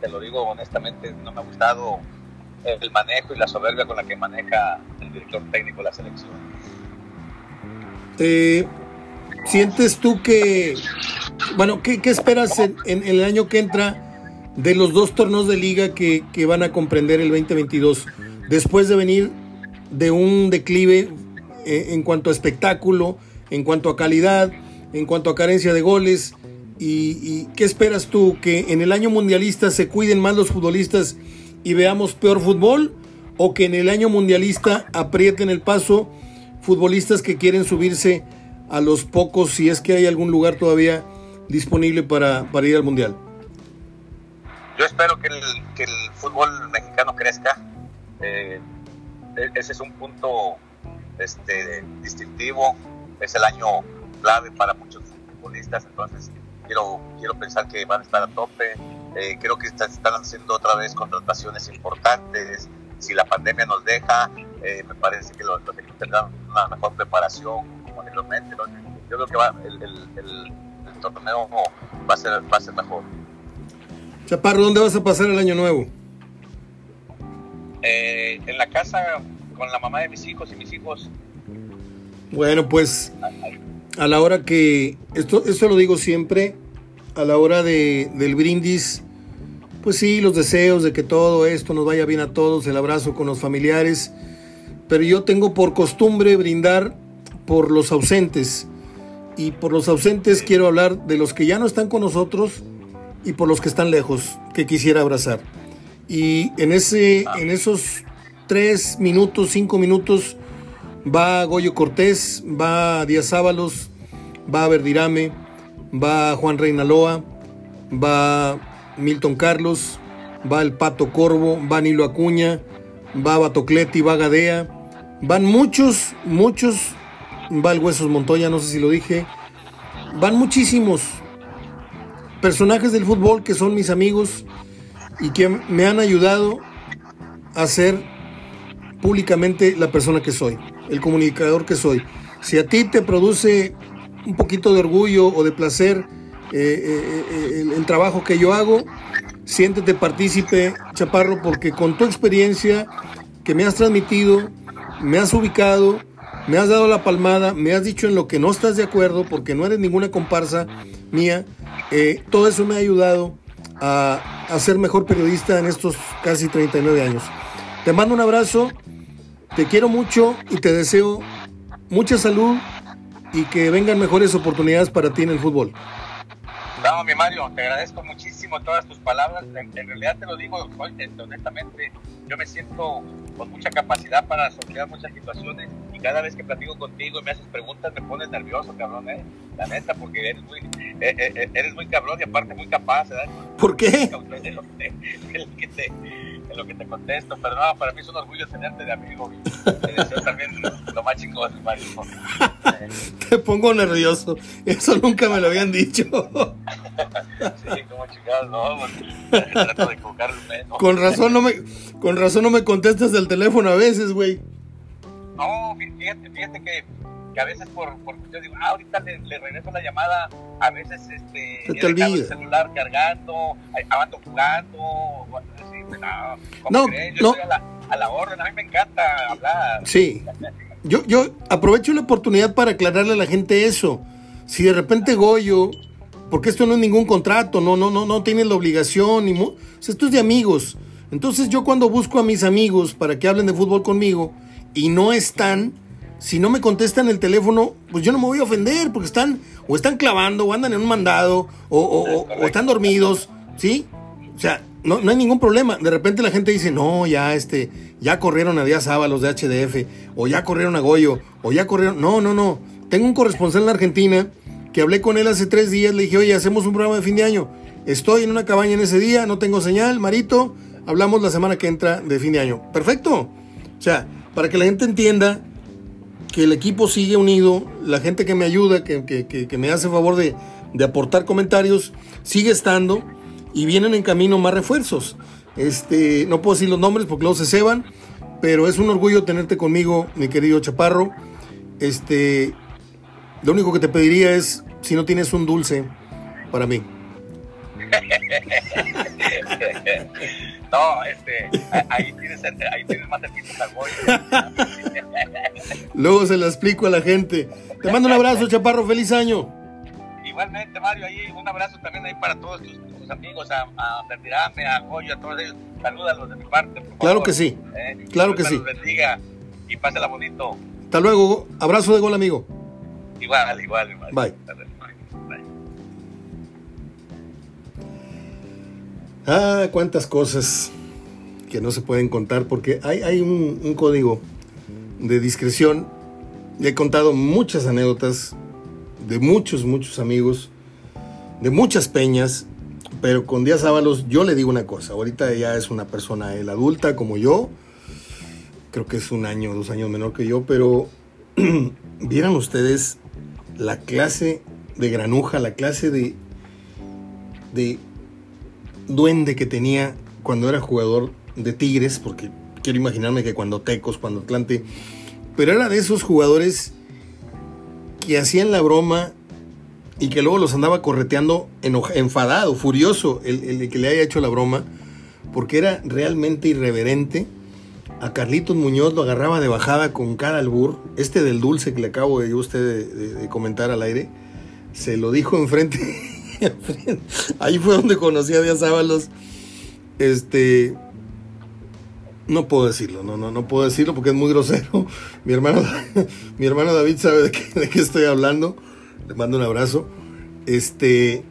te lo digo honestamente, no me ha gustado el manejo y la soberbia con la que maneja el director técnico de la selección. Eh, ¿Sientes tú que, bueno, qué, qué esperas en, en, el año que entra de los dos torneos de liga que, que, van a comprender el 2022? Después de venir de un declive eh, en cuanto a espectáculo, en cuanto a calidad, en cuanto a carencia de goles. Y, qué esperas tú? ¿Que en el año mundialista se cuiden más los futbolistas y veamos peor fútbol? ¿O que en el año mundialista aprieten el paso futbolistas que quieren subirse a los pocos, si es que hay algún lugar todavía disponible para, para ir al Mundial? Yo espero que el, que el fútbol mexicano crezca. Eh, ese es un punto este, distintivo. Es el año clave para muchos futbolistas, entonces quiero, quiero pensar que van a estar a tope. Eh, creo que están, están haciendo otra vez contrataciones importantes. Si la pandemia nos deja, eh, me parece que los, equipos tendrán una mejor preparación como anteriormente. ¿no? Yo creo que va, el, el, el, el, torneo va a, ser, va a ser mejor. Chaparro, ¿dónde vas a pasar el año nuevo? Eh, en la casa con la mamá de mis hijos y mis hijos. Bueno, pues a la hora que, esto, esto lo digo siempre, a la hora de, del brindis, pues sí, los deseos de que todo esto nos vaya bien a todos, el abrazo con los familiares, pero yo tengo por costumbre brindar por los ausentes. Y por los ausentes quiero hablar de los que ya no están con nosotros y por los que están lejos, que quisiera abrazar. Y en, ese, en esos tres minutos, cinco minutos, va Goyo Cortés, va Díaz Ábalos, va Verdirame, va Juan Reinaloa, va Milton Carlos, va el Pato Corvo, va Nilo Acuña, va Batocleti, va Gadea, van muchos, muchos, va el Huesos Montoya, no sé si lo dije, van muchísimos personajes del fútbol que son mis amigos y que me han ayudado a ser públicamente la persona que soy, el comunicador que soy. Si a ti te produce un poquito de orgullo o de placer eh, eh, eh, el, trabajo que yo hago, siéntete partícipe, Chaparro, porque con tu experiencia que me has transmitido, me has ubicado, me has dado la palmada, me has dicho en lo que no estás de acuerdo, porque no eres ninguna comparsa mía, todo eso me ha ayudado a, a, ser mejor periodista en estos casi 39 años. Te mando un abrazo, te quiero mucho y te deseo mucha salud y que vengan mejores oportunidades para ti en el fútbol. No, mi Mario, te agradezco muchísimo todas tus palabras. En, en realidad te lo digo honestamente, yo me siento con mucha capacidad para sortear muchas situaciones cada vez que platico contigo y me haces preguntas me pones nervioso, cabrón, ¿eh? La neta, porque eres muy, eh, eh, eres muy cabrón y aparte muy capaz, ¿verdad? ¿Por qué? En lo que te, lo que te, en lo que te contesto, pero no, para mí es un orgullo tenerte de amigo te deseo también lo más chingón, Mario. <laughs> te pongo nervioso, eso nunca me lo habían dicho. sí, como chingados, no, trato de menos. Con razón no me, con razón no me contestas del teléfono a veces, güey. No, fíjate, fíjate que, que, a veces por, por yo digo, ah, ahorita le, le, regreso la llamada, a veces este, te olvida. el celular cargando, ando jugando, así, pues, no, no, crees? yo no. estoy a la, a la orden, a mí me encanta hablar. Sí, yo, yo aprovecho la oportunidad para aclararle a la gente eso. Si de repente Goyo, porque esto no es ningún contrato, no, no, no, no tienes la obligación, ni o sea, esto es de amigos. Entonces yo cuando busco a mis amigos para que hablen de fútbol conmigo y no están, si no me contestan el teléfono, pues yo no me voy a ofender porque están o están clavando o andan en un mandado o, o, o, o están dormidos, ¿sí? O sea, no, no, hay ningún problema. De repente la gente dice, no, ya este, ya corrieron a Díaz Ábalos de HDF, o ya corrieron a Goyo, o ya corrieron. No, no, no. Tengo un corresponsal en la Argentina que hablé con él hace tres días, le dije, oye, hacemos un programa de fin de año. Estoy en una cabaña en ese día, no tengo señal, Marito, hablamos la semana que entra de fin de año. Perfecto. O sea, para que la gente entienda que el equipo sigue unido, la gente que me ayuda, que, que, que, me hace favor de, de, aportar comentarios, sigue estando y vienen en camino más refuerzos. Este, no puedo decir los nombres porque luego se ceban, pero es un orgullo tenerte conmigo, mi querido Chaparro. Este, lo único que te pediría es si no tienes un dulce para mí. <laughs> no, este, ahí tienes, ahí tienes más <laughs> Luego se lo explico a la gente. Te mando un abrazo, Chaparro, feliz año. Igualmente, Mario, ahí un abrazo también ahí para todos tus, amigos, a, a a Goyo, a todos ellos. Salúdalos de mi parte. claro que sí. Eh, claro que sí. Los bendiga y pásela bonito. Hasta luego. Abrazo de gol, amigo. Igual, igual, igual. Bye. Ah, cuántas cosas que no se pueden contar porque hay, un, código de discreción. He contado muchas anécdotas de muchos, muchos amigos, de muchas peñas, pero con Díaz Ábalos yo le digo una cosa, ahorita ya es una persona él adulta como yo, creo que es un año, dos años menor que yo, pero <clears throat> vieran ustedes la clase de granuja, la clase de, de duende que tenía cuando era jugador de Tigres, porque quiero imaginarme que cuando Tecos, cuando Atlante, pero era de esos jugadores que hacían la broma y que luego los andaba correteando enfadado, furioso, el, el, que le haya hecho la broma, porque era realmente irreverente. A Carlitos Muñoz lo agarraba de bajada con cara al bur. Este del dulce que le acabo de usted de comentar al aire, se lo dijo enfrente <laughs> Ahí fue donde conocí a Díaz Ábalos. Este. No puedo decirlo, no, no, no puedo decirlo porque es muy grosero. Mi hermano, <laughs> mi hermano David sabe de qué, estoy hablando. Le mando un abrazo. Este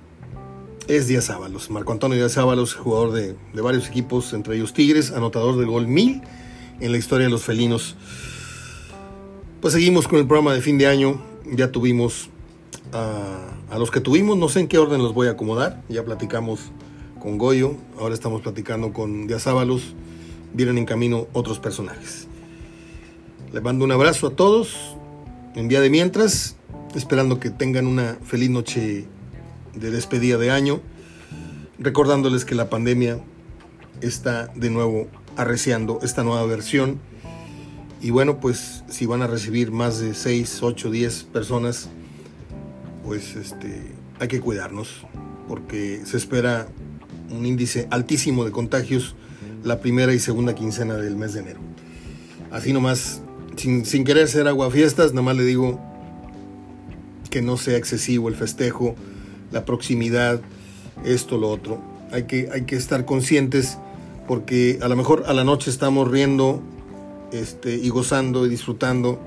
es Díaz Ábalos, Marco Antonio Díaz Ábalos, jugador de, varios equipos, entre ellos Tigres, anotador del gol 1000 en la historia de los felinos. Pues seguimos con el programa de fin de año. Ya tuvimos a los que tuvimos, no sé en qué orden los voy a acomodar. Ya platicamos con Goyo, ahora estamos platicando con Diazábalos. Vienen en camino otros personajes. Les mando un abrazo a todos en día de mientras, esperando que tengan una feliz noche de despedida de año, recordándoles que la pandemia está de nuevo arreciando esta nueva versión. Y bueno, pues si van a recibir más de 6, 8, 10 personas, pues este, hay que cuidarnos porque se espera un índice altísimo de contagios la primera y segunda quincena del mes de enero. Así nomás, sin, sin querer ser aguafiestas, nada más le digo que no sea excesivo el festejo, la proximidad, esto, lo otro. Hay que, hay que estar conscientes porque a lo mejor a la noche estamos riendo este, y gozando y disfrutando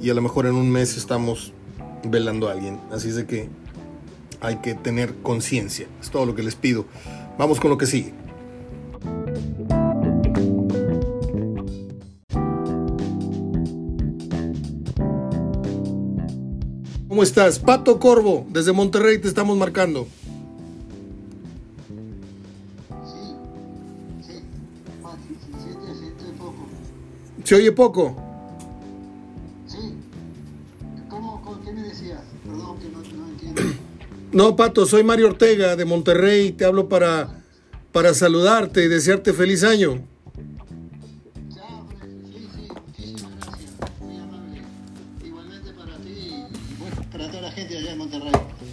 y a lo mejor en un mes estamos velando a alguien. Así es de que hay que tener conciencia. Es todo lo que les pido. Vamos con lo que sigue. ¿Cómo estás? Pato Corvo, desde Monterrey te estamos marcando. ¿Se oye poco? No, Pato, soy Mario Ortega de Monterrey. Te hablo para, para saludarte y desearte feliz año.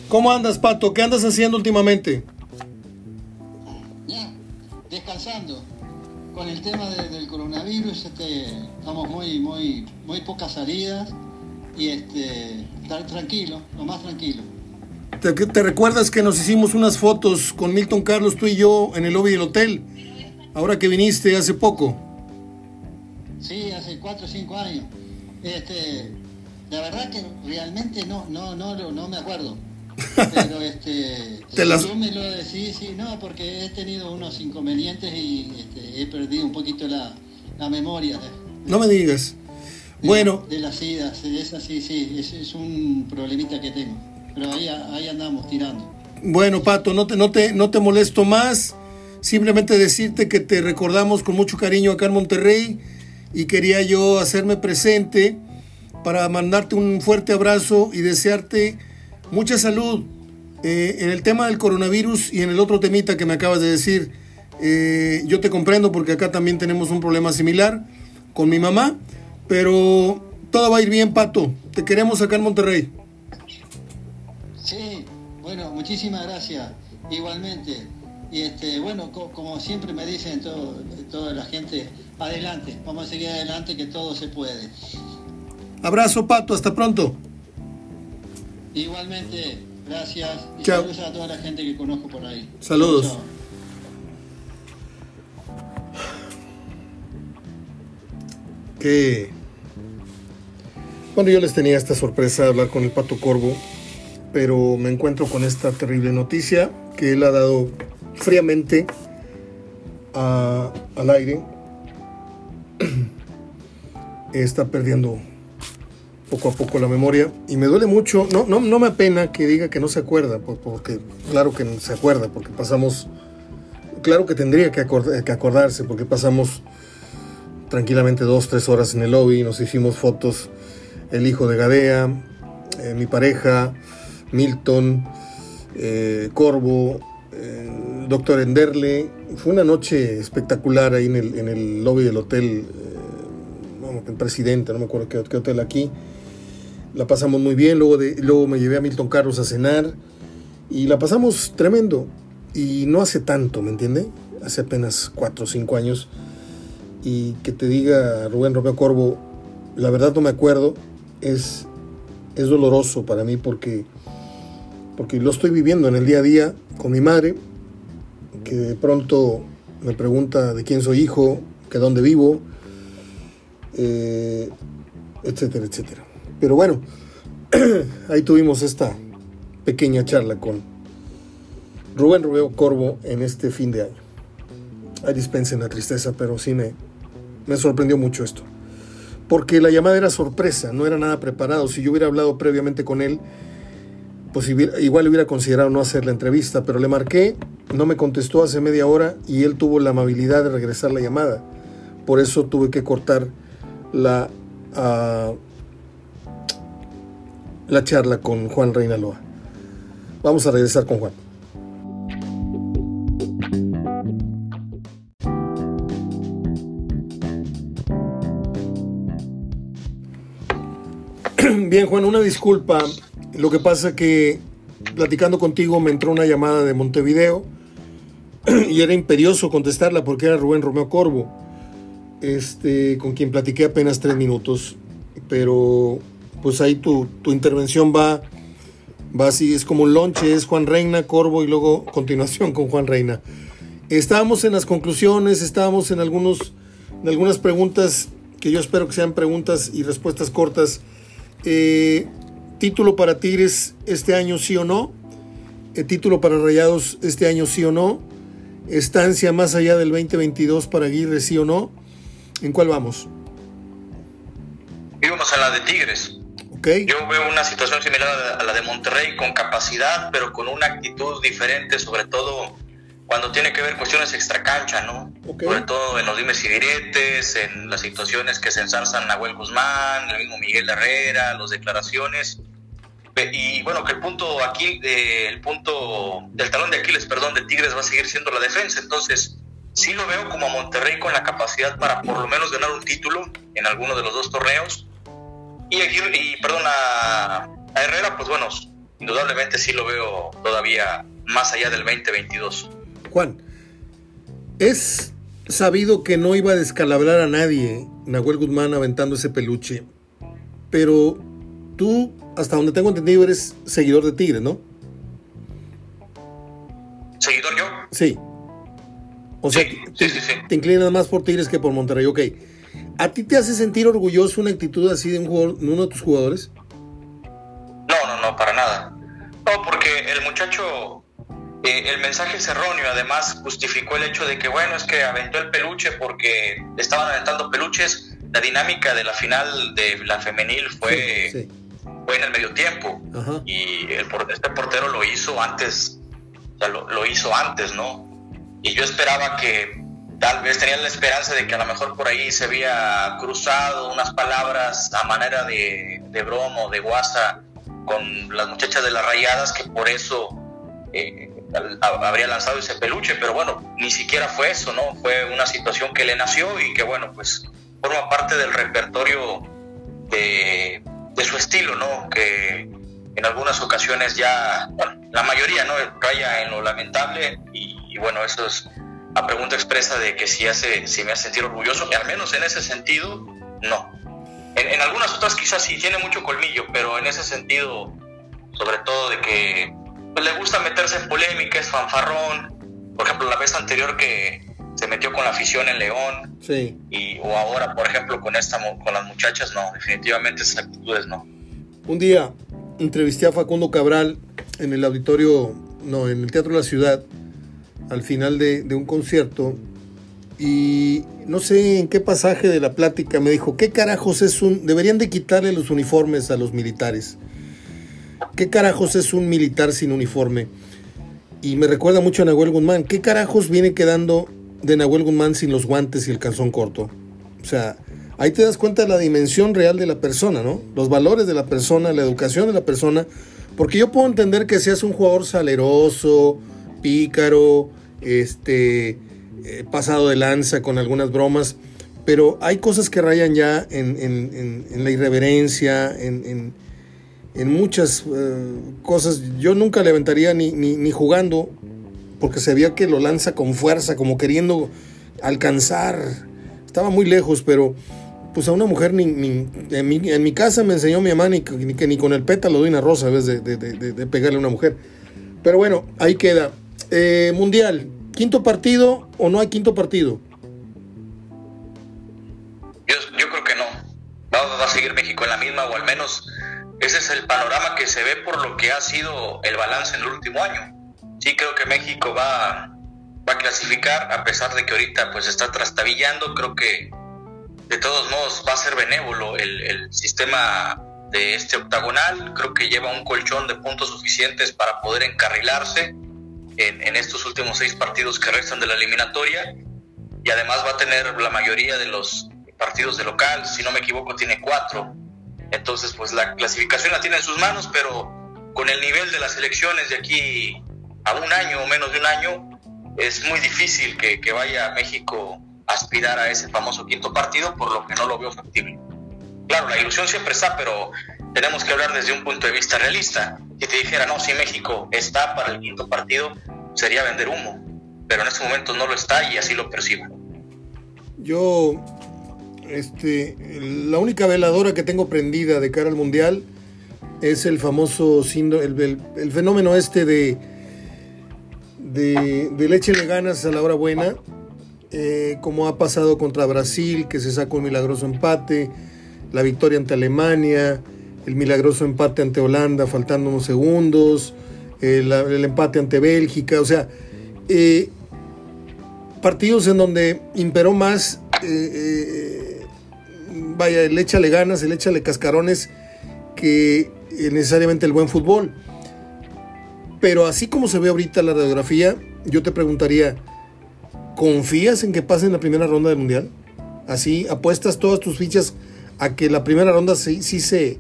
¿Cómo andas, Pato? ¿Qué andas haciendo últimamente? Ya, descansando. Con el tema del coronavirus, este, estamos muy, muy, muy pocas salidas y este, estar tranquilo, lo más tranquilo. ¿Te, recuerdas que nos hicimos unas fotos con Milton Carlos, tú y yo, en el lobby del hotel? Ahora que viniste hace poco. Sí, hace cuatro o cinco años. Este, la verdad que realmente no, no, no, no me acuerdo. Pero <laughs> este, ¿Te las... me lo decís, sí, no, porque he tenido unos inconvenientes y este, he perdido un poquito la, la memoria. no me digas. bueno. De las idas, es así, sí, es, es un problemita que tengo. Pero ahí, andamos tirando. Bueno, Pato, no te, no, te, no te molesto más. Simplemente decirte que te recordamos con mucho cariño acá en Monterrey y quería yo hacerme presente para mandarte un fuerte abrazo y desearte mucha salud eh, en el tema del coronavirus y en el otro temita que me acabas de decir. Eh, yo te comprendo porque acá también tenemos un problema similar con mi mamá, pero todo va a ir bien, Pato. Te queremos acá en Monterrey. Muchísimas gracias. Igualmente. Y este, bueno, como siempre me dicen toda la gente, adelante, vamos a seguir adelante que todo se puede. Abrazo, Pato, hasta pronto. Igualmente, gracias. Y saludos a toda la gente que conozco por ahí. Saludos. Que bueno, yo les tenía esta sorpresa de hablar con el Pato Corvo, pero me encuentro con esta terrible noticia que él ha dado fríamente al aire. <clears throat> Está perdiendo poco a poco la memoria y me duele mucho, no, no, no me apena que diga que no se acuerda, porque claro que se acuerda, porque pasamos, claro que tendría que, que acordarse, porque pasamos tranquilamente dos, tres horas en el lobby, nos hicimos fotos el hijo de Gadea, eh, mi pareja, Milton, eh, Corvo, eh, doctor Enderle. Fue una noche espectacular ahí en el, lobby del hotel, el presidente, no me acuerdo qué, hotel aquí. La pasamos muy bien, luego, de, luego me llevé a Milton Carlos a cenar y la pasamos tremendo. Y no hace tanto, ¿me entiende? Hace apenas cuatro o cinco años. Y que te diga Rubén Romeo Corvo, la verdad no me acuerdo, es, es doloroso para mí porque, porque lo estoy viviendo en el día a día con mi madre, que de pronto me pregunta de quién soy hijo, que dónde vivo, eh, etcétera, etcétera. Pero bueno, <clears throat> ahí tuvimos esta pequeña charla con Rubén Rubeo Corvo en este fin de año. Ahí dispensen la tristeza, pero sí me, me sorprendió mucho esto porque la llamada era sorpresa, no era nada preparado. Si yo hubiera hablado previamente con él, pues igual hubiera considerado no hacer la entrevista, pero le marqué, no me contestó hace media hora y él tuvo la amabilidad de regresar la llamada. Por eso tuve que cortar la, ah, la charla con Juan Reinaloa. Vamos a regresar con Juan. <clears throat> Bien, Juan, una disculpa. Lo que pasa que platicando contigo me entró una llamada de Montevideo <clears throat> y era imperioso contestarla porque era Rubén Romeo Corvo, este, con quien platiqué apenas tres minutos. Pero pues ahí tu, tu intervención va, va así, es como un lonche, es Juan Reina, Corvo y luego continuación con Juan Reina. Estábamos en las conclusiones, estábamos en, algunos, algunas preguntas que yo espero que sean preguntas y respuestas cortas eh, título para Tigres este año sí o no. El título para Rayados este año sí o no. Estancia más allá del 2022 para Aguirre sí o no. ¿En cuál vamos? Íbamos a la de Tigres. Okay. Yo veo una situación similar a la de Monterrey, con capacidad, pero con una actitud diferente, sobre todo cuando tiene que ver cuestiones extracancha, ¿no? Sobre todo en los dimes y diretes, en las situaciones que se ensarzan Nahuel Guzmán, el mismo Miguel Herrera, las declaraciones. Y bueno, que el punto aquí, eh, el punto del talón de Aquiles, perdón, de Tigres va a seguir siendo la defensa. Entonces, sí lo veo como a Monterrey con la capacidad para por lo menos ganar un título en alguno de los dos torneos. Y, y perdón, a, a Herrera, pues bueno, indudablemente sí lo veo todavía más allá del 2022. Juan, es sabido que no iba a descalabrar a nadie Nahuel Guzmán aventando ese peluche, pero tú, hasta donde tengo entendido, eres seguidor de Tigres, ¿no? ¿Seguidor yo? Sí. O sea, te, inclinas más por Tigres que por Monterrey, ok. ¿A ti te hace sentir orgulloso una actitud así de, un jugador, de uno de tus jugadores? No, no, no, para nada. El mensaje es erróneo, además justificó el hecho de que, bueno, es que aventó el peluche porque estaban aventando peluches. La dinámica de la final de la femenil fue fue en el medio tiempo. Y el, este portero lo hizo antes, o sea, lo, hizo antes, ¿no? Y yo esperaba que tal vez tenía la esperanza de que a lo mejor por ahí se había cruzado unas palabras a manera de, de broma o de guasa con las muchachas de las rayadas, que por eso eh, habría lanzado ese peluche, pero bueno, ni siquiera fue eso, ¿no? Fue una situación que le nació y que bueno, pues forma parte del repertorio de, su estilo, ¿no? Que en algunas ocasiones ya, bueno, la mayoría, ¿no? Raya en lo lamentable y, bueno, eso es la pregunta expresa de que si, hace, si me hace sentir orgulloso, y al menos en ese sentido, no. En, algunas otras quizás sí tiene mucho colmillo, pero en ese sentido, sobre todo de que pues, le gusta meterse en polémica, es fanfarrón. Por ejemplo, la vez anterior que se metió con la afición en León. Sí. Y, o ahora, por ejemplo, con, esta, con las muchachas, no, definitivamente esas actitudes no. Un día entrevisté a Facundo Cabral en el auditorio, no, en el Teatro de la Ciudad, al final de, de un concierto. Y no sé en qué pasaje de la plática me dijo, ¿qué carajos es un... Deberían de quitarle los uniformes a los militares. ¿Qué carajos es un militar sin uniforme? Y me recuerda mucho a Nahuel Guzmán. ¿Qué carajos viene quedando de Nahuel Guzmán sin los guantes y el calzón corto. O sea, ahí te das cuenta de la dimensión real de la persona, ¿no? Los valores de la persona, la educación de la persona. Porque yo puedo entender que seas un jugador saleroso, pícaro, este, eh, pasado de lanza con algunas bromas, pero hay cosas que rayan ya en, la irreverencia, en, muchas eh, cosas. Yo nunca levantaría ni, ni jugando porque se veía que lo lanza con fuerza, como queriendo alcanzar. Estaba muy lejos, pero pues a una mujer ni, en, mi, casa me enseñó mi mamá ni, que ni con el pétalo de una rosa a vez de, de, pegarle a una mujer. Pero bueno, ahí queda. Eh, mundial, ¿quinto partido o no hay quinto partido? Yo, yo creo que no. Va, va a seguir México en la misma, o al menos ese es el panorama que se ve por lo que ha sido el balance en el último año. Sí creo que México va, a clasificar, a pesar de que ahorita pues está trastabillando, creo que de todos modos va a ser benévolo el, sistema de este octagonal, creo que lleva un colchón de puntos suficientes para poder encarrilarse en, en estos últimos seis partidos que restan de la eliminatoria. Y además va a tener la mayoría de los partidos de local, si no me equivoco tiene cuatro, entonces pues la clasificación la tiene en sus manos, pero con el nivel de las elecciones de aquí a un año o menos de un año, es muy difícil que, vaya México a aspirar a ese famoso quinto partido, por lo que no lo veo factible. Claro, la ilusión siempre está, pero tenemos que hablar desde un punto de vista realista. Si te dijera, no, si México está para el quinto partido, sería vender humo, pero en este momento no lo está y así lo percibo. Yo, este, la única veladora que tengo prendida de cara al Mundial es el famoso el, el fenómeno este de de, de le ganas a la hora buena, eh, como ha pasado contra Brasil, que se sacó un milagroso empate, la victoria ante Alemania, el milagroso empate ante Holanda faltando unos segundos, el, empate ante Bélgica, o sea, eh, partidos en donde imperó más, eh, vaya, el échale ganas, el échale cascarones, que necesariamente el buen fútbol. Pero así como se ve ahorita la radiografía, yo te preguntaría, ¿confías en que pasen la primera ronda del Mundial? Así, apuestas todas tus fichas a que la primera ronda sí, sí, se,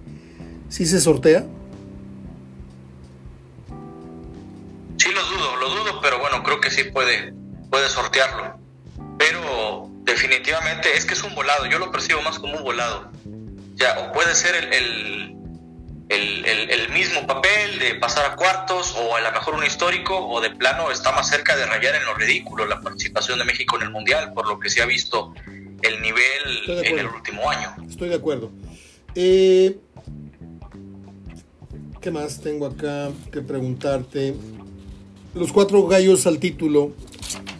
sí se sortea. Sí, lo dudo, lo dudo, pero bueno, creo que sí puede, puede sortearlo. Pero definitivamente es que es un volado, yo lo percibo más como un volado. Ya, o puede ser el el, mismo papel de pasar a cuartos o a lo mejor un histórico o de plano está más cerca de rayar en lo ridículo la participación de México en el Mundial por lo que se ha visto el nivel en el último año. Estoy de acuerdo. Eh, ¿Qué más tengo acá que preguntarte? Los cuatro gallos al título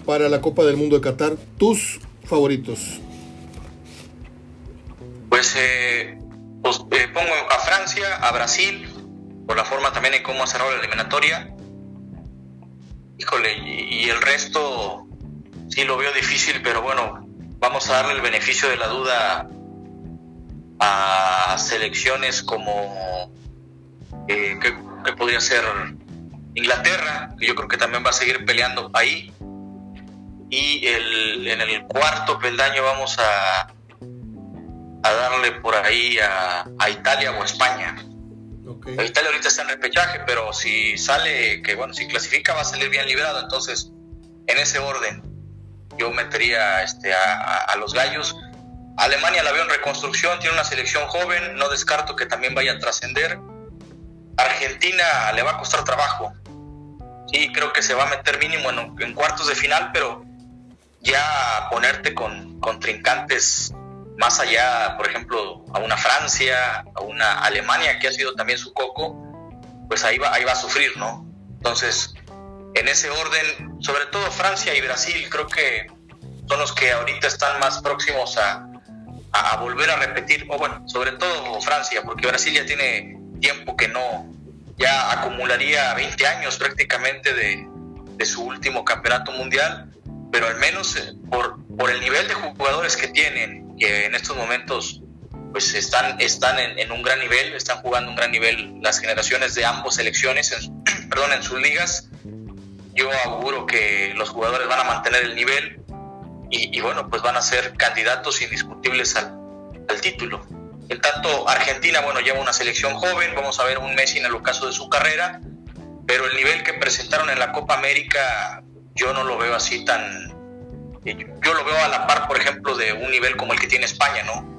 para la Copa del Mundo de Qatar, tus favoritos. Pues eh, pues, eh, pongo a Francia, a Brasil, por la forma también en cómo ha cerrado la eliminatoria. Híjole, y, el resto sí lo veo difícil, pero bueno, vamos a darle el beneficio de la duda a selecciones como eh, que, podría ser Inglaterra, que yo creo que también va a seguir peleando ahí. Y el, en el cuarto peldaño vamos a, a darle por ahí a, a Italia o España. Italia ahorita está en repechaje, pero si sale, que bueno, si clasifica va a salir bien librado. Entonces, en ese orden, yo metería este, a, los gallos. Alemania la veo en reconstrucción, tiene una selección joven, no descarto que también vaya a trascender. Argentina le va a costar trabajo. Sí, creo que se va a meter mínimo en, cuartos de final, pero ya ponerte con, con trincantes más allá, por ejemplo, a una Francia, a una Alemania que ha sido también su coco, pues ahí va, ahí va a sufrir, ¿no? Entonces, en ese orden, sobre todo Francia y Brasil, creo que son los que ahorita están más próximos a, a volver a repetir, o bueno, sobre todo Francia, porque Brasil ya tiene tiempo que no, ya acumularía 20 años prácticamente de, de su último campeonato mundial, pero al menos eh, por, por el nivel de jugadores que tienen que en estos momentos pues están, están en, un gran nivel, están jugando un gran nivel las generaciones de ambos selecciones, en, <clears throat> perdón, en sus ligas. Yo auguro que los jugadores van a mantener el nivel y, bueno, pues van a ser candidatos indiscutibles al, al, título. En tanto, Argentina, bueno, lleva una selección joven, vamos a ver un Messi en el ocaso de su carrera, pero el nivel que presentaron en la Copa América yo no lo veo así tan, yo lo veo a la par, por ejemplo, de un nivel como el que tiene España, ¿no?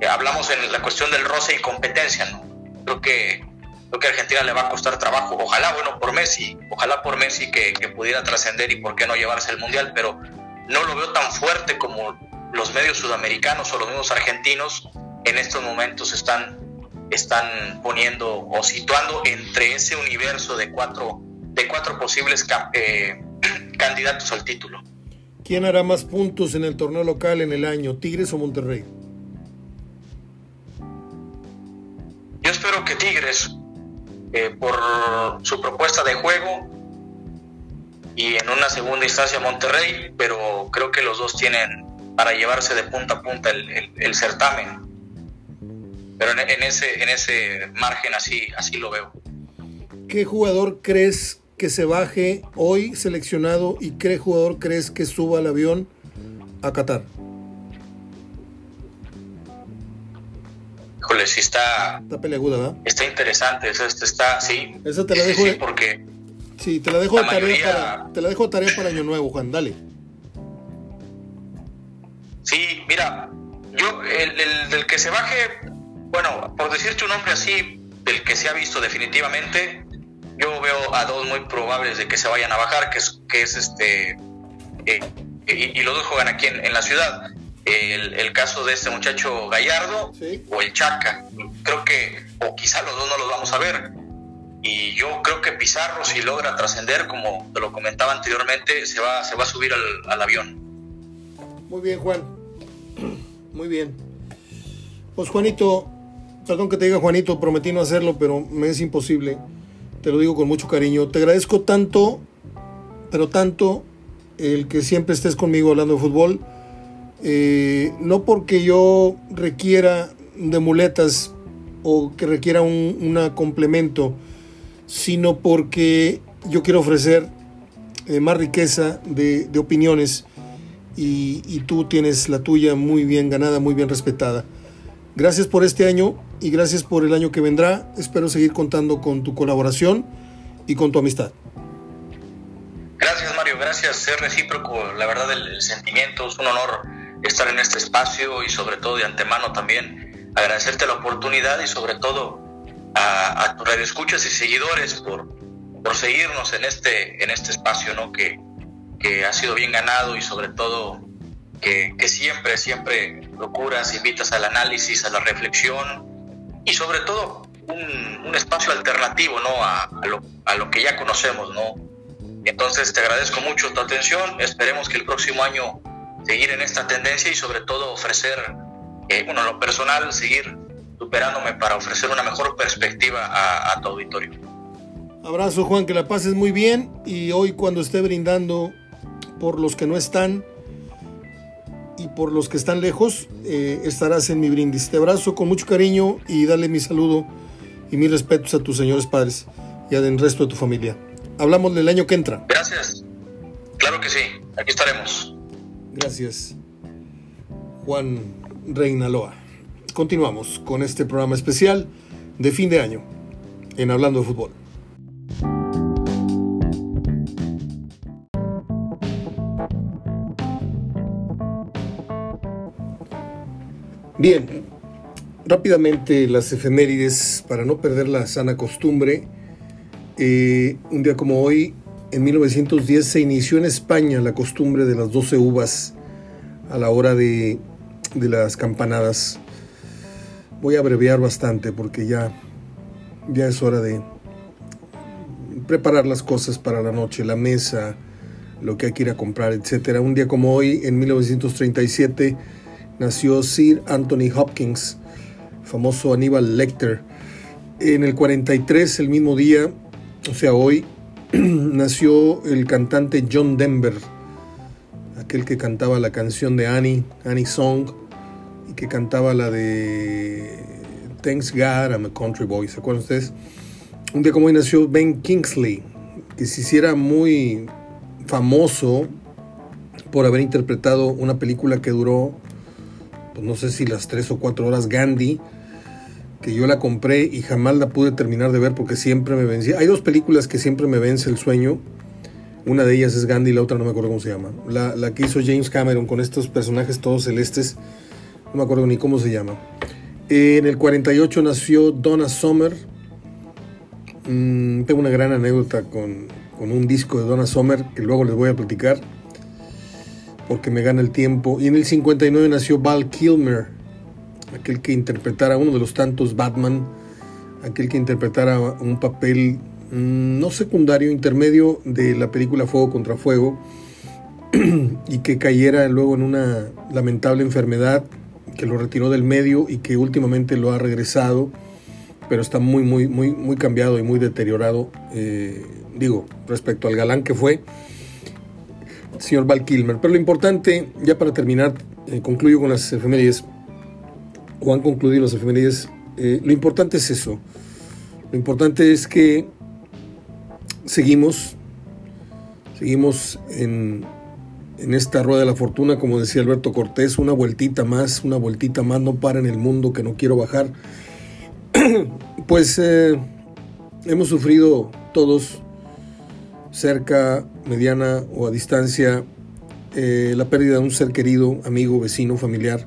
Eh, hablamos en la cuestión del roce y competencia, ¿no? Creo que, creo que a Argentina le va a costar trabajo. Ojalá, bueno, por Messi, ojalá por Messi que, pudiera trascender y por qué no llevarse el Mundial, pero no lo veo tan fuerte como los medios sudamericanos o los mismos argentinos en estos momentos están, están poniendo o situando entre ese universo de cuatro, de cuatro posibles eh, candidatos al título. ¿Quién hará más puntos en el torneo local en el año, Tigres o Monterrey? Yo espero que Tigres, eh, por su propuesta de juego, y en una segunda instancia Monterrey, pero creo que los dos tienen para llevarse de punta a punta el, certamen. Pero en, ese, en ese margen así, así lo veo. ¿Qué jugador crees que se baje hoy seleccionado y qué jugador crees que suba al avión a Qatar? Híjole, sí está. Está peleaguda, ¿verdad? Está interesante, eso está, sí. Esa te la dejo. Sí, porque. Sí, te la dejo de tarea para. Te la dejo tarea para Año Nuevo, Juan, dale. Sí, mira, yo, el, el del que se baje, bueno, por decirte un nombre así, del que se ha visto definitivamente, yo veo a dos muy probables de que se vayan a bajar, que es, que es este, eh, y, los dos juegan aquí en, la ciudad. El, caso de este muchacho Gallardo o el Chaca. Creo que, o quizá los dos no los vamos a ver. Y yo creo que Pizarro, si logra trascender, como te lo comentaba anteriormente, se va, se va a subir al, al avión. Muy bien, Juan. <clears throat> Muy bien. Pues Juanito, perdón que te diga Juanito, prometí no hacerlo, pero me es imposible te lo digo con mucho cariño. Te agradezco tanto, pero tanto, el que siempre estés conmigo hablando de fútbol. Eh, no porque yo requiera de muletas o que requiera un complemento, sino porque yo quiero ofrecer eh, más riqueza de, opiniones y, y, tú tienes la tuya muy bien ganada, muy bien respetada. Gracias por este año y gracias por el año que vendrá. Espero seguir contando con tu colaboración y con tu amistad. Gracias Mario, gracias. Ser recíproco, la verdad el, sentimiento es un honor estar en este espacio y sobre todo de antemano también agradecerte la oportunidad y sobre todo a, a tus radioescuchas y seguidores por, por seguirnos en este, en este espacio ¿no? que, que ha sido bien ganado y sobre todo que, que, siempre, siempre procuras, invitas al análisis, a la reflexión y sobre todo un, espacio alternativo ¿no? A, lo, a, lo, que ya conocemos. ¿no? Entonces te agradezco mucho tu atención, esperemos que el próximo año seguir en esta tendencia y sobre todo ofrecer, eh, bueno, lo personal, seguir superándome para ofrecer una mejor perspectiva a, a tu auditorio. Abrazo Juan, que la pases muy bien y hoy cuando esté brindando por los que no están, y por los que están lejos, eh, estarás en mi brindis. Te abrazo con mucho cariño y dale mi saludo y mis respetos a tus señores padres y al resto de tu familia. Hablamos del año que entra. Gracias. Claro que sí, aquí estaremos. Gracias. Juan Reinaloa. Continuamos con este programa especial de fin de año en Hablando de Fútbol. Bien, rápidamente las efemérides para no perder la sana costumbre. Eh, un día como hoy, en 1910, se inició en España la costumbre de las 12 uvas a la hora de, las campanadas. Voy a abreviar bastante porque ya, ya es hora de preparar las cosas para la noche, la mesa, lo que hay que ir a comprar, etc. Un día como hoy, en 1937, nació Sir Anthony Hopkins, famoso Aníbal Lecter. En el 43, el mismo día, o sea, hoy, <clears throat> nació el cantante John Denver, aquel que cantaba la canción de Annie, Annie Song, y que cantaba la de Thanks God, I'm a Country Boy. ¿Se acuerdan ustedes? Un día como hoy nació Ben Kingsley, que se hiciera muy famoso por haber interpretado una película que duró pues no sé si las tres o cuatro horas Gandhi, que yo la compré y jamás la pude terminar de ver porque siempre me vencía. Hay dos películas que siempre me vence el sueño. Una de ellas es Gandhi, la otra no me acuerdo cómo se llama. La, que hizo James Cameron con estos personajes todos celestes, no me acuerdo ni cómo se llama. En el 48 nació Donna Summer. Mm, tengo una gran anécdota con, con un disco de Donna Summer que luego les voy a platicar porque me gana el tiempo. Y en el 59 nació Val Kilmer, aquel que interpretara uno de los tantos Batman, aquel que interpretara un papel mm, no secundario, intermedio de la película Fuego contra Fuego, <clears throat> y que cayera luego en una lamentable enfermedad que lo retiró del medio y que últimamente lo ha regresado, pero está muy, muy, muy, muy cambiado y muy deteriorado, eh, digo, respecto al galán que fue señor Val Kilmer. Pero lo importante, ya para terminar, eh, concluyo con las efemérides, o concluido las efemérides, eh, lo importante es eso. Lo importante es que seguimos, seguimos en, en esta rueda de la fortuna, como decía Alberto Cortés, una vueltita más, una vueltita más, no para en el mundo que no quiero bajar. <clears throat> pues eh, hemos sufrido todos cerca, mediana o a distancia, eh, la pérdida de un ser querido, amigo, vecino, familiar.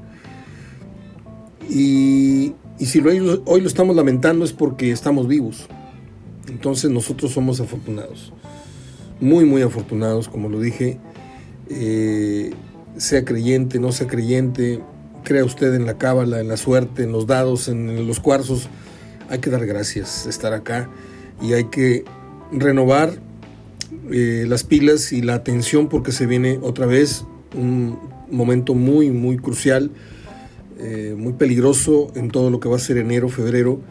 Y, si hoy, hoy lo estamos lamentando es porque estamos vivos. Entonces nosotros somos afortunados. Muy, muy afortunados, como lo dije. Eh, sea creyente, no sea creyente, crea usted en la cábala, en la suerte, en los dados, en los cuarzos. Hay que dar gracias estar acá y hay que renovar eh, las pilas y la atención porque se viene otra vez un momento muy, muy crucial, eh, muy peligroso en todo lo que va a ser enero, febrero,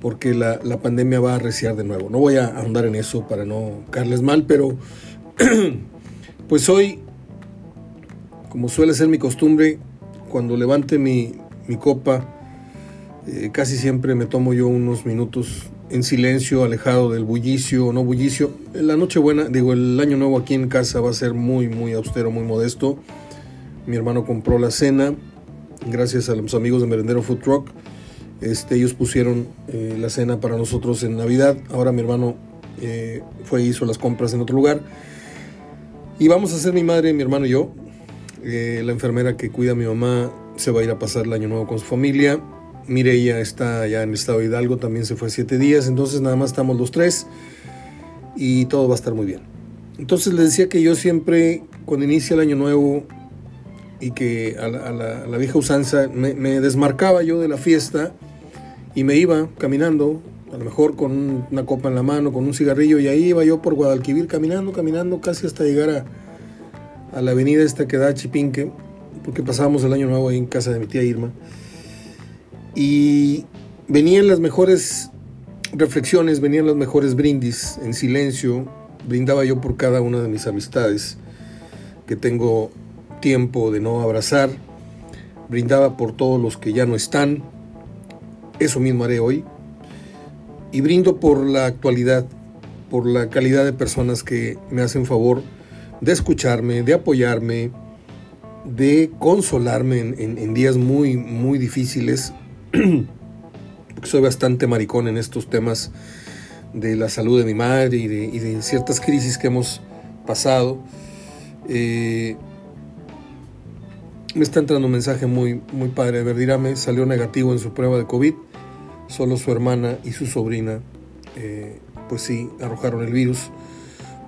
porque la, la, pandemia va a arreciar de nuevo. No voy a ahondar en eso para no caerles mal, pero <clears throat> pues hoy, como suele ser mi costumbre, cuando levante mi, mi copa, eh, casi siempre me tomo yo unos minutos en silencio, alejado del bullicio o no bullicio. La Nochebuena, digo, el año nuevo aquí en casa va a ser muy, muy austero, muy modesto. Mi hermano compró la cena, gracias a los amigos de Merendero Food Truck. Este, ellos pusieron eh, la cena para nosotros en Navidad. Ahora mi hermano eh, fue e hizo las compras en otro lugar. Y vamos a hacer mi madre, mi hermano y yo. Eh, la enfermera que cuida a mi mamá se va a ir a pasar el año nuevo con su familia. Mireia está ya en el estado de Hidalgo, también se fue siete días, entonces nada más estamos los tres y todo va a estar muy bien. Entonces les decía que yo siempre, cuando inicia el año nuevo y que a la, vieja usanza, me, desmarcaba yo de la fiesta y me iba caminando, a lo mejor con una copa en la mano, con un cigarrillo, y ahí iba yo por Guadalquivir caminando, caminando casi hasta llegar a, a la avenida esta que da a Chipinque, porque pasábamos el año nuevo ahí en casa de mi tía Irma. Y venían las mejores reflexiones, venían los mejores brindis en silencio. Brindaba yo por cada una de mis amistades que tengo tiempo de no abrazar. Brindaba por todos los que ya no están. Eso mismo haré hoy. y brindo por la actualidad, por la calidad de personas que me hacen favor de escucharme, de apoyarme, de consolarme en, días muy, muy difíciles. <clears throat> Soy bastante maricón en estos temas de la salud de mi madre y de, ciertas crisis que hemos pasado. Eh, me está entrando un mensaje muy, muy padre. Verdirame salió negativo en su prueba de COVID. Solo su hermana y su sobrina, eh, pues sí, arrojaron el virus.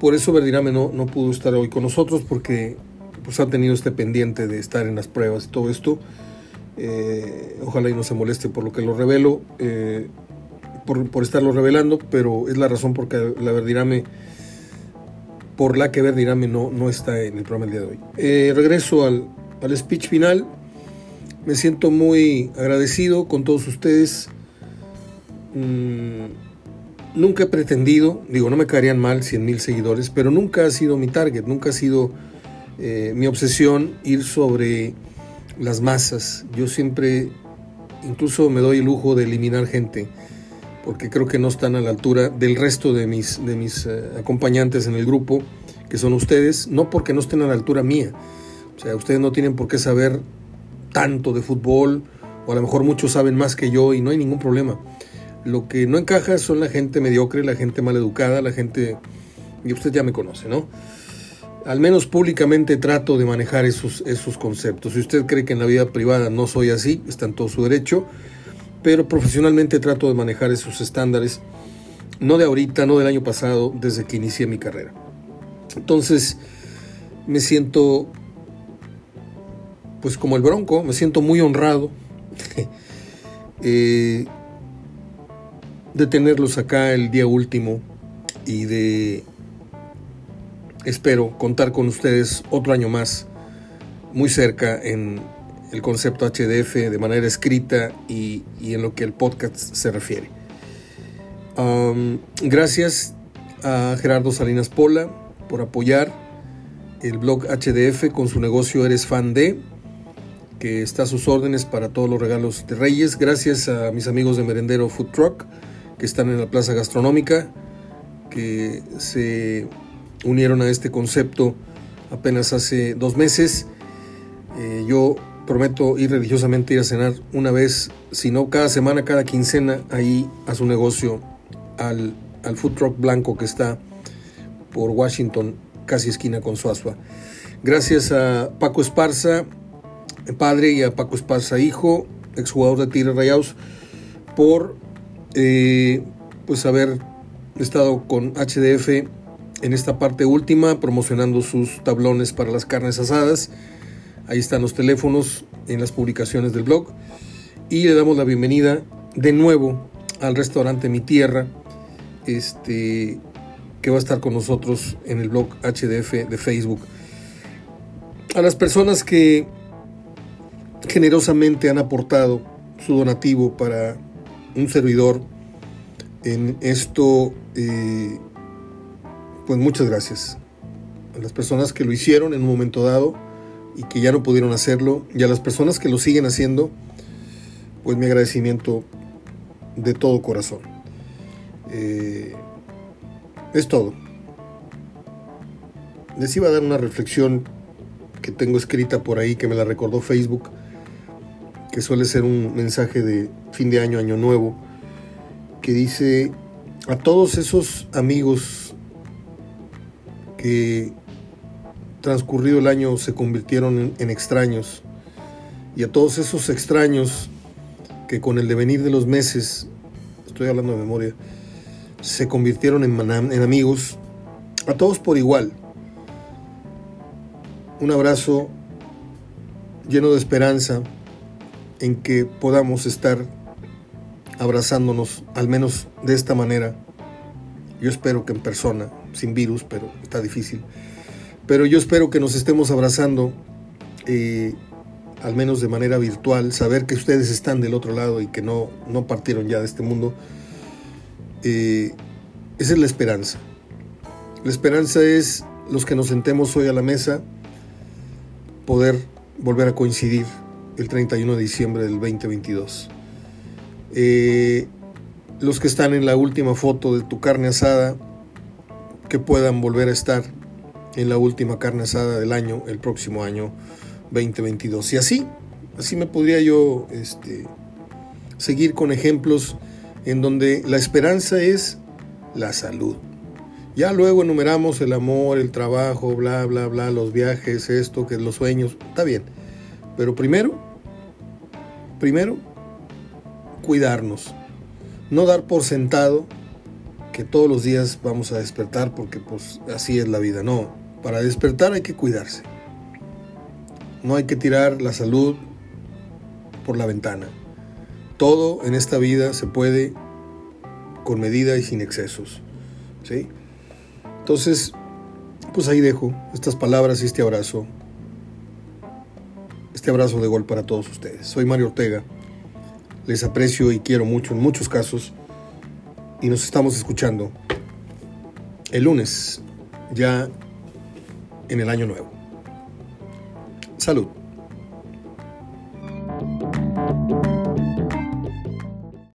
Por eso Verdirame no, no pudo estar hoy con nosotros porque pues, ha tenido este pendiente de estar en las pruebas y todo esto. Eh, ojalá y no se moleste por lo que lo revelo, eh, por, estarlo revelando, pero es la razón por la Verdirame, por la que Verdirame no, no está en el programa el día de hoy. regreso al, al speech final. Me siento muy agradecido con todos ustedes. Mm, nunca he pretendido, digo, no me caerían mal 100 mil seguidores, pero nunca ha sido mi target, nunca ha sido eh, mi obsesión ir sobre las masas. Yo siempre, incluso me doy el lujo de eliminar gente, porque creo que no están a la altura del resto de mis, de mis eh, acompañantes en el grupo, que son ustedes, no porque no estén a la altura mía, o sea, ustedes no tienen por qué saber tanto de fútbol, o a lo mejor muchos saben más que yo y no hay ningún problema. Lo que no encaja son la gente mediocre, la gente mal educada, la gente... Y usted ya me conoce, ¿no? Al menos públicamente trato de manejar esos, esos conceptos. Si usted cree que en la vida privada no soy así, está en todo su derecho, pero profesionalmente trato de manejar esos estándares, no de ahorita, no del año pasado, desde que inicié mi carrera. Entonces, me siento pues como el Bronco, me siento muy honrado <laughs> eh, de tenerlos acá el día último y de, espero, contar con ustedes otro año más, muy cerca en el concepto HDF de manera escrita y, en lo que el podcast se refiere. Gracias a Gerardo Salinas Pola por apoyar el blog HDF con su negocio Eres Fan de que está a sus órdenes para todos los regalos de Reyes. Gracias a mis amigos de Merendero Food Truck que están en la plaza gastronómica, que se unieron a este concepto apenas hace dos meses. Eh, yo prometo ir religiosamente ir a cenar una vez, si no cada semana, cada quincena, ahí a su negocio, al, al food truck blanco que está por Washington, casi esquina con Suazua. Gracias a Paco Esparza, padre y a Paco Esparza, hijo, exjugador de Tigres Rayados, por eh, pues haber estado con HDF en esta parte última, promocionando sus tablones para las carnes asadas. Ahí están los teléfonos en las publicaciones del blog. Y le damos la bienvenida de nuevo al restaurante Mi Tierra, este, que va a estar con nosotros en el blog HDF de Facebook. A las personas que generosamente han aportado su donativo para un servidor en esto, eh, pues muchas gracias. A las personas que lo hicieron en un momento dado y que ya no pudieron hacerlo, y a las personas que lo siguen haciendo, pues mi agradecimiento de todo corazón. Eh, es todo. Les iba a dar una reflexión que tengo escrita por ahí, que me la recordó Facebook que suele ser un mensaje de fin de año, año nuevo, que dice a todos esos amigos que transcurrido el año se convirtieron en, extraños, y a todos esos extraños que con el devenir de los meses, estoy hablando de memoria, se convirtieron en, amigos, a todos por igual. Un abrazo lleno de esperanza, en que podamos estar abrazándonos, al menos de esta manera. Yo espero que en persona, sin virus, pero está difícil. Pero yo espero que nos estemos abrazando, eh, al menos de manera virtual, saber que ustedes están del otro lado y que no, no partieron ya de este mundo. Eh, esa es la esperanza. La esperanza es los que nos sentemos hoy a la mesa, poder volver a coincidir el 31 de diciembre del 2022. Eh, los que están en la última foto de tu carne asada, que puedan volver a estar en la última carne asada del año, el próximo año 2022. Y así, así me podría yo este, seguir con ejemplos en donde la esperanza es la salud. Ya luego enumeramos el amor, el trabajo, bla, bla, bla, los viajes, esto, que los sueños, está bien. Pero primero, primero, cuidarnos. No dar por sentado que todos los días vamos a despertar porque pues así es la vida. No, para despertar hay que cuidarse. No hay que tirar la salud por la ventana. Todo en esta vida se puede con medida y sin excesos. ¿sí? Entonces, pues ahí dejo estas palabras y este abrazo. Este abrazo de gol para todos ustedes. Soy Mario Ortega. Les aprecio y quiero mucho en muchos casos. Y nos estamos escuchando el lunes, ya en el año nuevo. Salud.